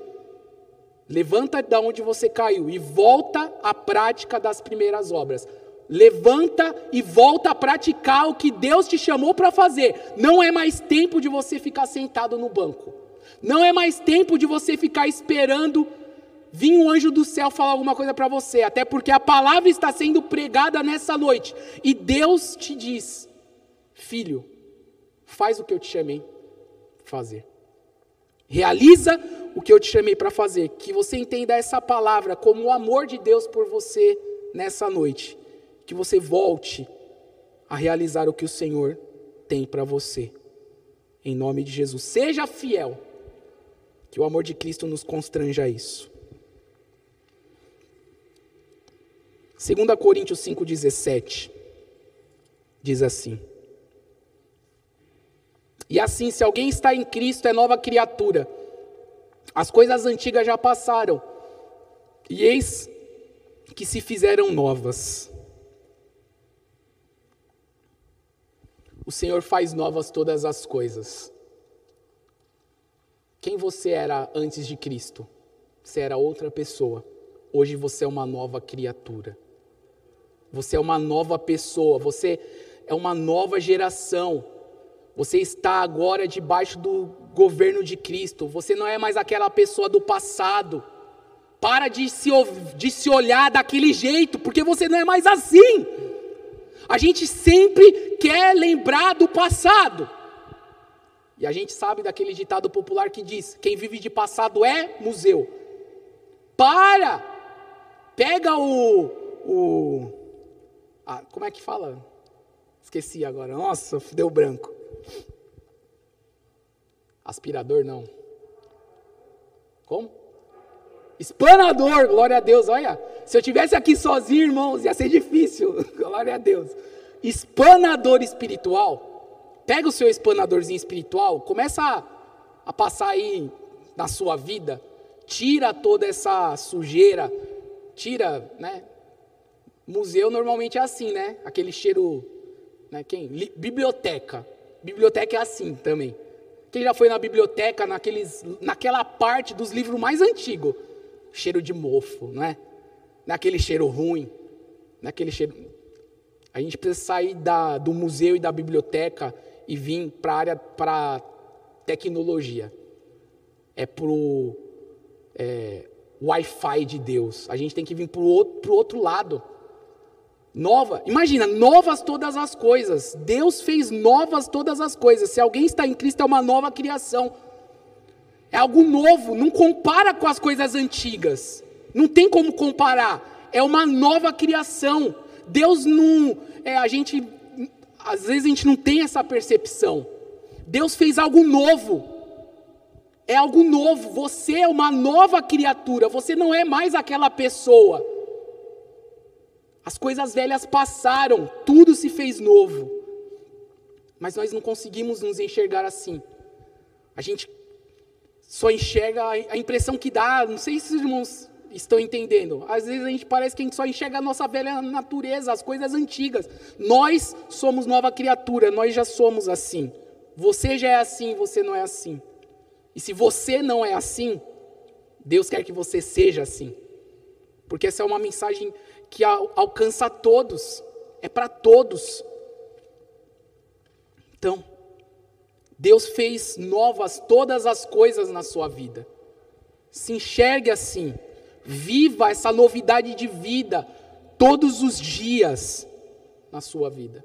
levanta da onde você caiu e volta à prática das primeiras obras. Levanta e volta a praticar o que Deus te chamou para fazer. Não é mais tempo de você ficar sentado no banco. Não é mais tempo de você ficar esperando vir um anjo do céu falar alguma coisa para você. Até porque a palavra está sendo pregada nessa noite. E Deus te diz: Filho, faz o que eu te chamei fazer. Realiza o que eu te chamei para fazer. Que você entenda essa palavra como o amor de Deus por você nessa noite que você volte a realizar o que o Senhor tem para você. Em nome de Jesus. Seja fiel. Que o amor de Cristo nos constranja a isso. 2 Coríntios 5,17 diz assim: E assim, se alguém está em Cristo, é nova criatura. As coisas antigas já passaram, e eis que se fizeram novas. O Senhor faz novas todas as coisas. Quem você era antes de Cristo? Você era outra pessoa. Hoje você é uma nova criatura. Você é uma nova pessoa. Você é uma nova geração. Você está agora debaixo do governo de Cristo. Você não é mais aquela pessoa do passado. Para de se, de se olhar daquele jeito, porque você não é mais assim. A gente sempre quer lembrar do passado. E a gente sabe daquele ditado popular que diz: quem vive de passado é museu. Para! Pega o. o ah, como é que fala? Esqueci agora. Nossa, deu branco. Aspirador não. Como? Espanador, glória a Deus, olha. Se eu tivesse aqui sozinho, irmãos, ia ser difícil. Glória a Deus. Espanador espiritual. Pega o seu espanadorzinho espiritual, começa a, a passar aí na sua vida, tira toda essa sujeira, tira, né? Museu normalmente é assim, né? Aquele cheiro, né? Quem? Li, biblioteca. Biblioteca é assim também. Quem já foi na biblioteca, naqueles, naquela parte dos livros mais antigos? Cheiro de mofo, não é? naquele cheiro ruim, naquele cheiro. A gente precisa sair da, do museu e da biblioteca e vir para a área para tecnologia. É pro é, Wi-Fi de Deus. A gente tem que vir para o outro, outro lado. Nova, imagina, novas todas as coisas. Deus fez novas todas as coisas. Se alguém está em Cristo, é uma nova criação. É algo novo, não compara com as coisas antigas. Não tem como comparar. é uma nova criação. Deus não. É, a gente. Às vezes a gente não tem essa percepção. Deus fez algo novo. É algo novo. Você é uma nova criatura. Você não é mais aquela pessoa. As coisas velhas passaram, tudo se fez novo. Mas nós não conseguimos nos enxergar assim. A gente só enxerga a impressão que dá, não sei se os irmãos estão entendendo. Às vezes a gente parece que a gente só enxerga a nossa velha natureza, as coisas antigas. Nós somos nova criatura, nós já somos assim. Você já é assim, você não é assim. E se você não é assim, Deus quer que você seja assim. Porque essa é uma mensagem que alcança todos, é para todos. Então, Deus fez novas todas as coisas na sua vida. Se enxergue assim. Viva essa novidade de vida todos os dias na sua vida.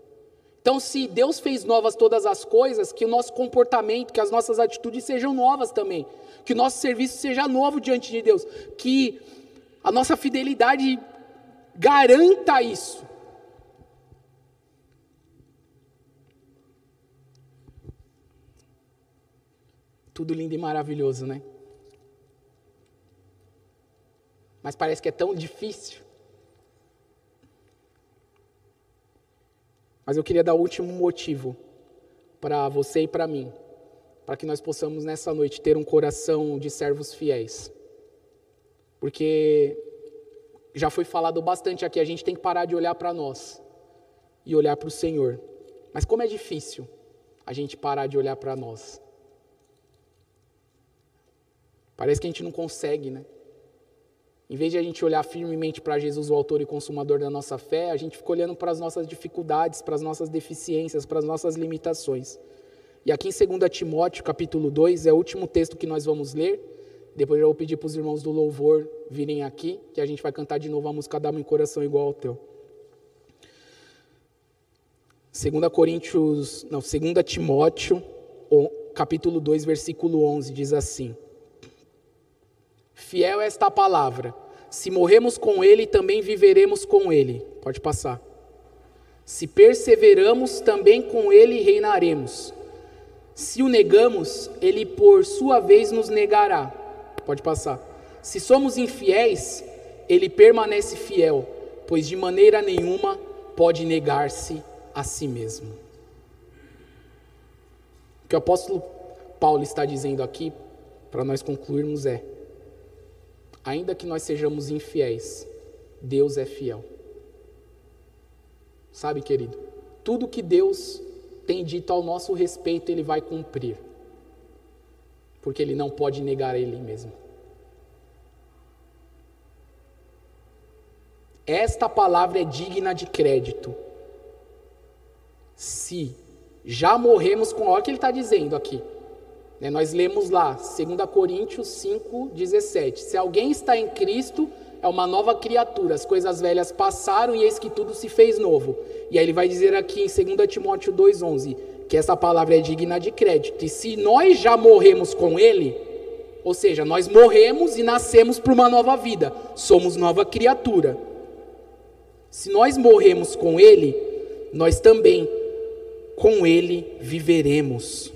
Então, se Deus fez novas todas as coisas, que o nosso comportamento, que as nossas atitudes sejam novas também. Que o nosso serviço seja novo diante de Deus. Que a nossa fidelidade garanta isso. Tudo lindo e maravilhoso, né? mas parece que é tão difícil. Mas eu queria dar o último motivo para você e para mim, para que nós possamos nessa noite ter um coração de servos fiéis. Porque já foi falado bastante aqui, a gente tem que parar de olhar para nós e olhar para o Senhor. Mas como é difícil a gente parar de olhar para nós. Parece que a gente não consegue, né? Em vez de a gente olhar firmemente para Jesus, o autor e consumador da nossa fé, a gente fica olhando para as nossas dificuldades, para as nossas deficiências, para as nossas limitações. E aqui em 2 Timóteo, capítulo 2, é o último texto que nós vamos ler. Depois eu vou pedir para os irmãos do louvor virem aqui, que a gente vai cantar de novo a música Dá-me um coração igual ao teu. 2 Coríntios, não, 2 Timóteo, capítulo 2, versículo 11, diz assim: Fiel é esta palavra. Se morremos com ele, também viveremos com ele. Pode passar. Se perseveramos, também com ele reinaremos. Se o negamos, ele por sua vez nos negará. Pode passar. Se somos infiéis, ele permanece fiel, pois de maneira nenhuma pode negar-se a si mesmo. O que o apóstolo Paulo está dizendo aqui, para nós concluirmos, é: ainda que nós sejamos infiéis, Deus é fiel. Sabe, querido, tudo que Deus tem dito ao nosso respeito, Ele vai cumprir, porque Ele não pode negar a Ele mesmo. Esta palavra é digna de crédito. Se já morremos com. Olha o que ele está dizendo aqui. Né, nós lemos lá, 2 Coríntios 5, 17. Se alguém está em Cristo, é uma nova criatura, as coisas velhas passaram e eis que tudo se fez novo. E aí ele vai dizer aqui em 2 Timóteo 2,11 que essa palavra é digna de crédito. E se nós já morremos com ele, ou seja, nós morremos e nascemos para uma nova vida, somos nova criatura. Se nós morremos com ele, nós também com ele viveremos.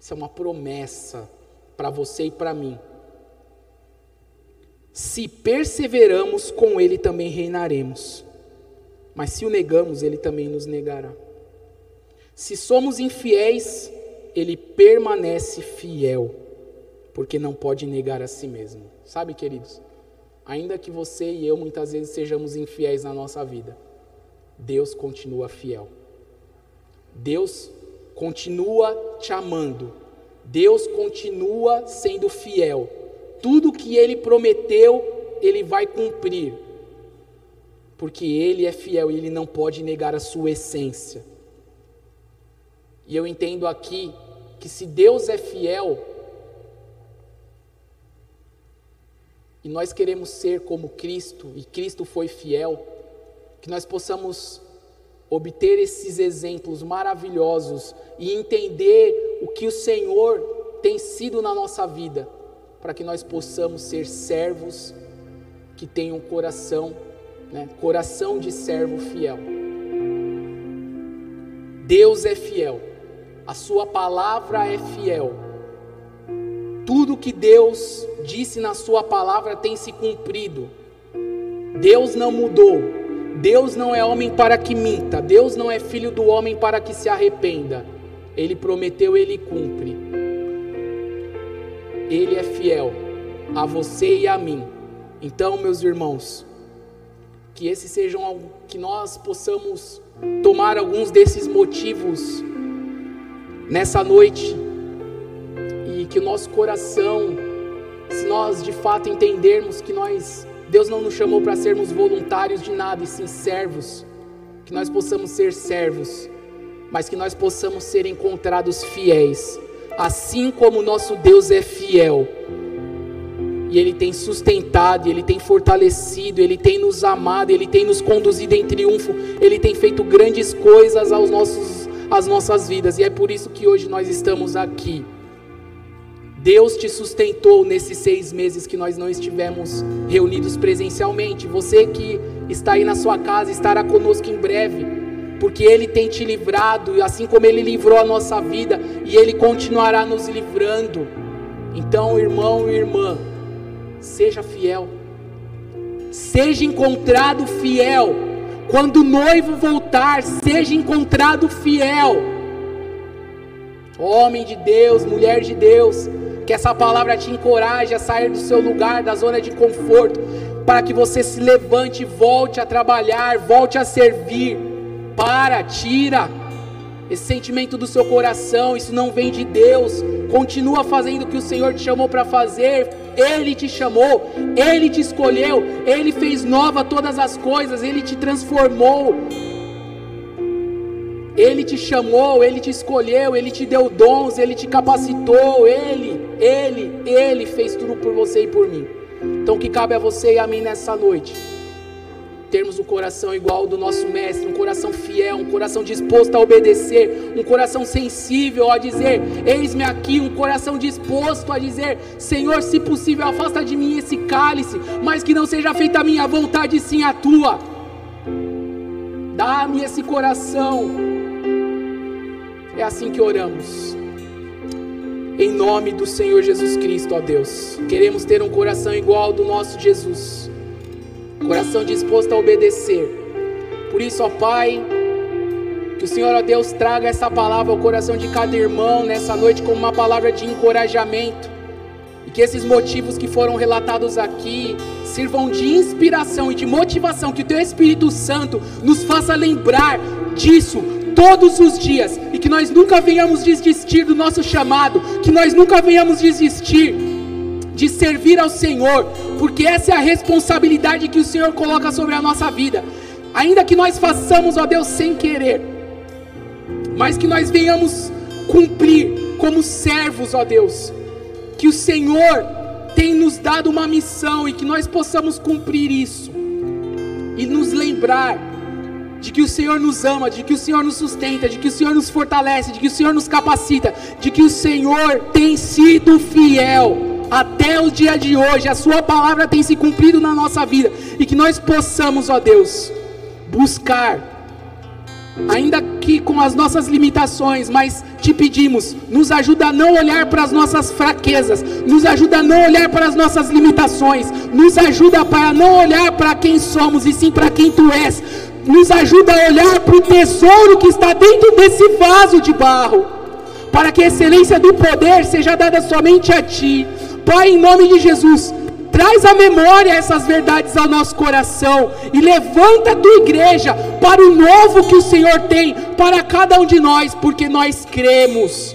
Isso é uma promessa para você e para mim. Se perseveramos, com Ele também reinaremos. Mas se o negamos, Ele também nos negará. Se somos infiéis, Ele permanece fiel, porque não pode negar a si mesmo. Sabe, queridos? Ainda que você e eu muitas vezes sejamos infiéis na nossa vida, Deus continua fiel. Deus continua te amando. Deus continua sendo fiel. Tudo que ele prometeu, ele vai cumprir. Porque ele é fiel e ele não pode negar a sua essência. E eu entendo aqui que se Deus é fiel, e nós queremos ser como Cristo, e Cristo foi fiel, que nós possamos obter esses exemplos maravilhosos e entender o que o Senhor tem sido na nossa vida, para que nós possamos ser servos que tem um coração, né, coração de servo fiel. Deus é fiel, a Sua palavra é fiel. Tudo que Deus disse na Sua palavra tem se cumprido. Deus não mudou. Deus não é homem para que minta. Deus não é filho do homem para que se arrependa. Ele prometeu, ele cumpre. Ele é fiel a você e a mim. Então, meus irmãos, que esses sejam que nós possamos tomar alguns desses motivos nessa noite. E que o nosso coração, se nós de fato entendermos que nós Deus não nos chamou para sermos voluntários de nada e sim servos, que nós possamos ser servos, mas que nós possamos ser encontrados fiéis, assim como nosso Deus é fiel e Ele tem sustentado, Ele tem fortalecido, Ele tem nos amado, Ele tem nos conduzido em triunfo, Ele tem feito grandes coisas aos nossos, às nossas vidas, e é por isso que hoje nós estamos aqui. Deus te sustentou nesses seis meses que nós não estivemos reunidos presencialmente. Você que está aí na sua casa estará conosco em breve, porque Ele tem te livrado, assim como Ele livrou a nossa vida, e Ele continuará nos livrando. Então, irmão e irmã, seja fiel. Seja encontrado fiel. Quando o noivo voltar, seja encontrado fiel. Homem de Deus, mulher de Deus, que essa palavra te encoraje a sair do seu lugar, da zona de conforto, para que você se levante volte a trabalhar, volte a servir. Para, tira esse sentimento do seu coração, isso não vem de Deus. Continua fazendo o que o Senhor te chamou para fazer. Ele te chamou, ele te escolheu, ele fez nova todas as coisas, ele te transformou. Ele te chamou, ele te escolheu, ele te deu dons, ele te capacitou, ele, ele, ele fez tudo por você e por mim. Então o que cabe a você e a mim nessa noite? termos um coração igual ao do nosso mestre, um coração fiel, um coração disposto a obedecer, um coração sensível a dizer: Eis-me aqui, um coração disposto a dizer: Senhor, se possível, afasta de mim esse cálice, mas que não seja feita a minha vontade, sim a tua. Dá-me esse coração. É assim que oramos. Em nome do Senhor Jesus Cristo, ó Deus. Queremos ter um coração igual ao do nosso Jesus coração disposto a obedecer. Por isso, ó Pai, que o Senhor, ó Deus, traga essa palavra ao coração de cada irmão nessa noite como uma palavra de encorajamento. E que esses motivos que foram relatados aqui sirvam de inspiração e de motivação, que o Teu Espírito Santo nos faça lembrar disso todos os dias e que nós nunca venhamos desistir do nosso chamado, que nós nunca venhamos desistir de servir ao Senhor, porque essa é a responsabilidade que o Senhor coloca sobre a nossa vida. Ainda que nós façamos, ó Deus, sem querer, mas que nós venhamos cumprir como servos, ó Deus, que o Senhor tem nos dado uma missão e que nós possamos cumprir isso e nos lembrar de que o Senhor nos ama, de que o Senhor nos sustenta, de que o Senhor nos fortalece, de que o Senhor nos capacita, de que o Senhor tem sido fiel. Até o dia de hoje, a Sua palavra tem se cumprido na nossa vida, e que nós possamos, ó Deus, buscar, ainda que com as nossas limitações, mas te pedimos, nos ajuda a não olhar para as nossas fraquezas, nos ajuda a não olhar para as nossas limitações, nos ajuda para não olhar para quem somos e sim para quem Tu és, nos ajuda a olhar para o tesouro que está dentro desse vaso de barro, para que a excelência do poder seja dada somente a Ti Pai, em nome de Jesus, traz à memória essas verdades ao nosso coração e levanta a tua igreja para o novo que o Senhor tem para cada um de nós, porque nós cremos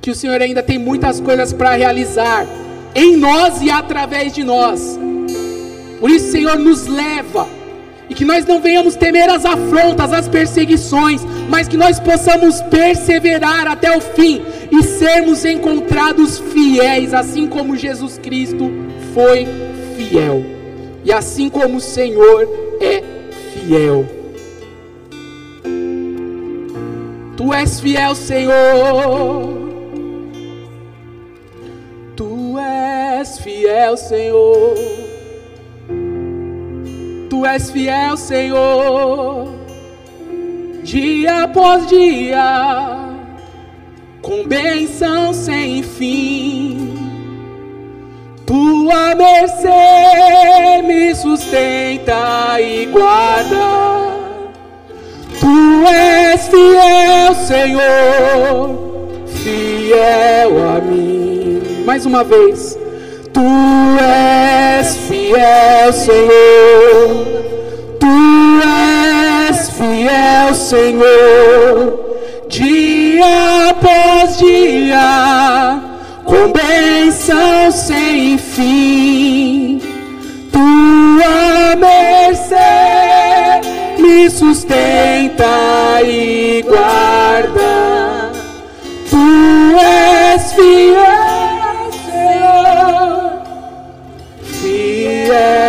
que o Senhor ainda tem muitas coisas para realizar em nós e através de nós. Por isso, Senhor, nos leva e que nós não venhamos temer as afrontas, as perseguições, mas que nós possamos perseverar até o fim e sermos encontrados fiéis, assim como Jesus Cristo foi fiel, e assim como o Senhor é fiel. Tu és fiel, Senhor. Tu és fiel. Senhor. Tu és fiel, Senhor. Dia após dia, com bênção sem fim. Tua mercê me sustenta e guarda. Tu és fiel, Senhor, fiel a mim. Mais uma vez. Tu és fiel, Senhor. Tu és fiel, Senhor. Dia após dia, com bênção sem fim, tua mercê me sustenta e guarda. Tu és fiel. yeah.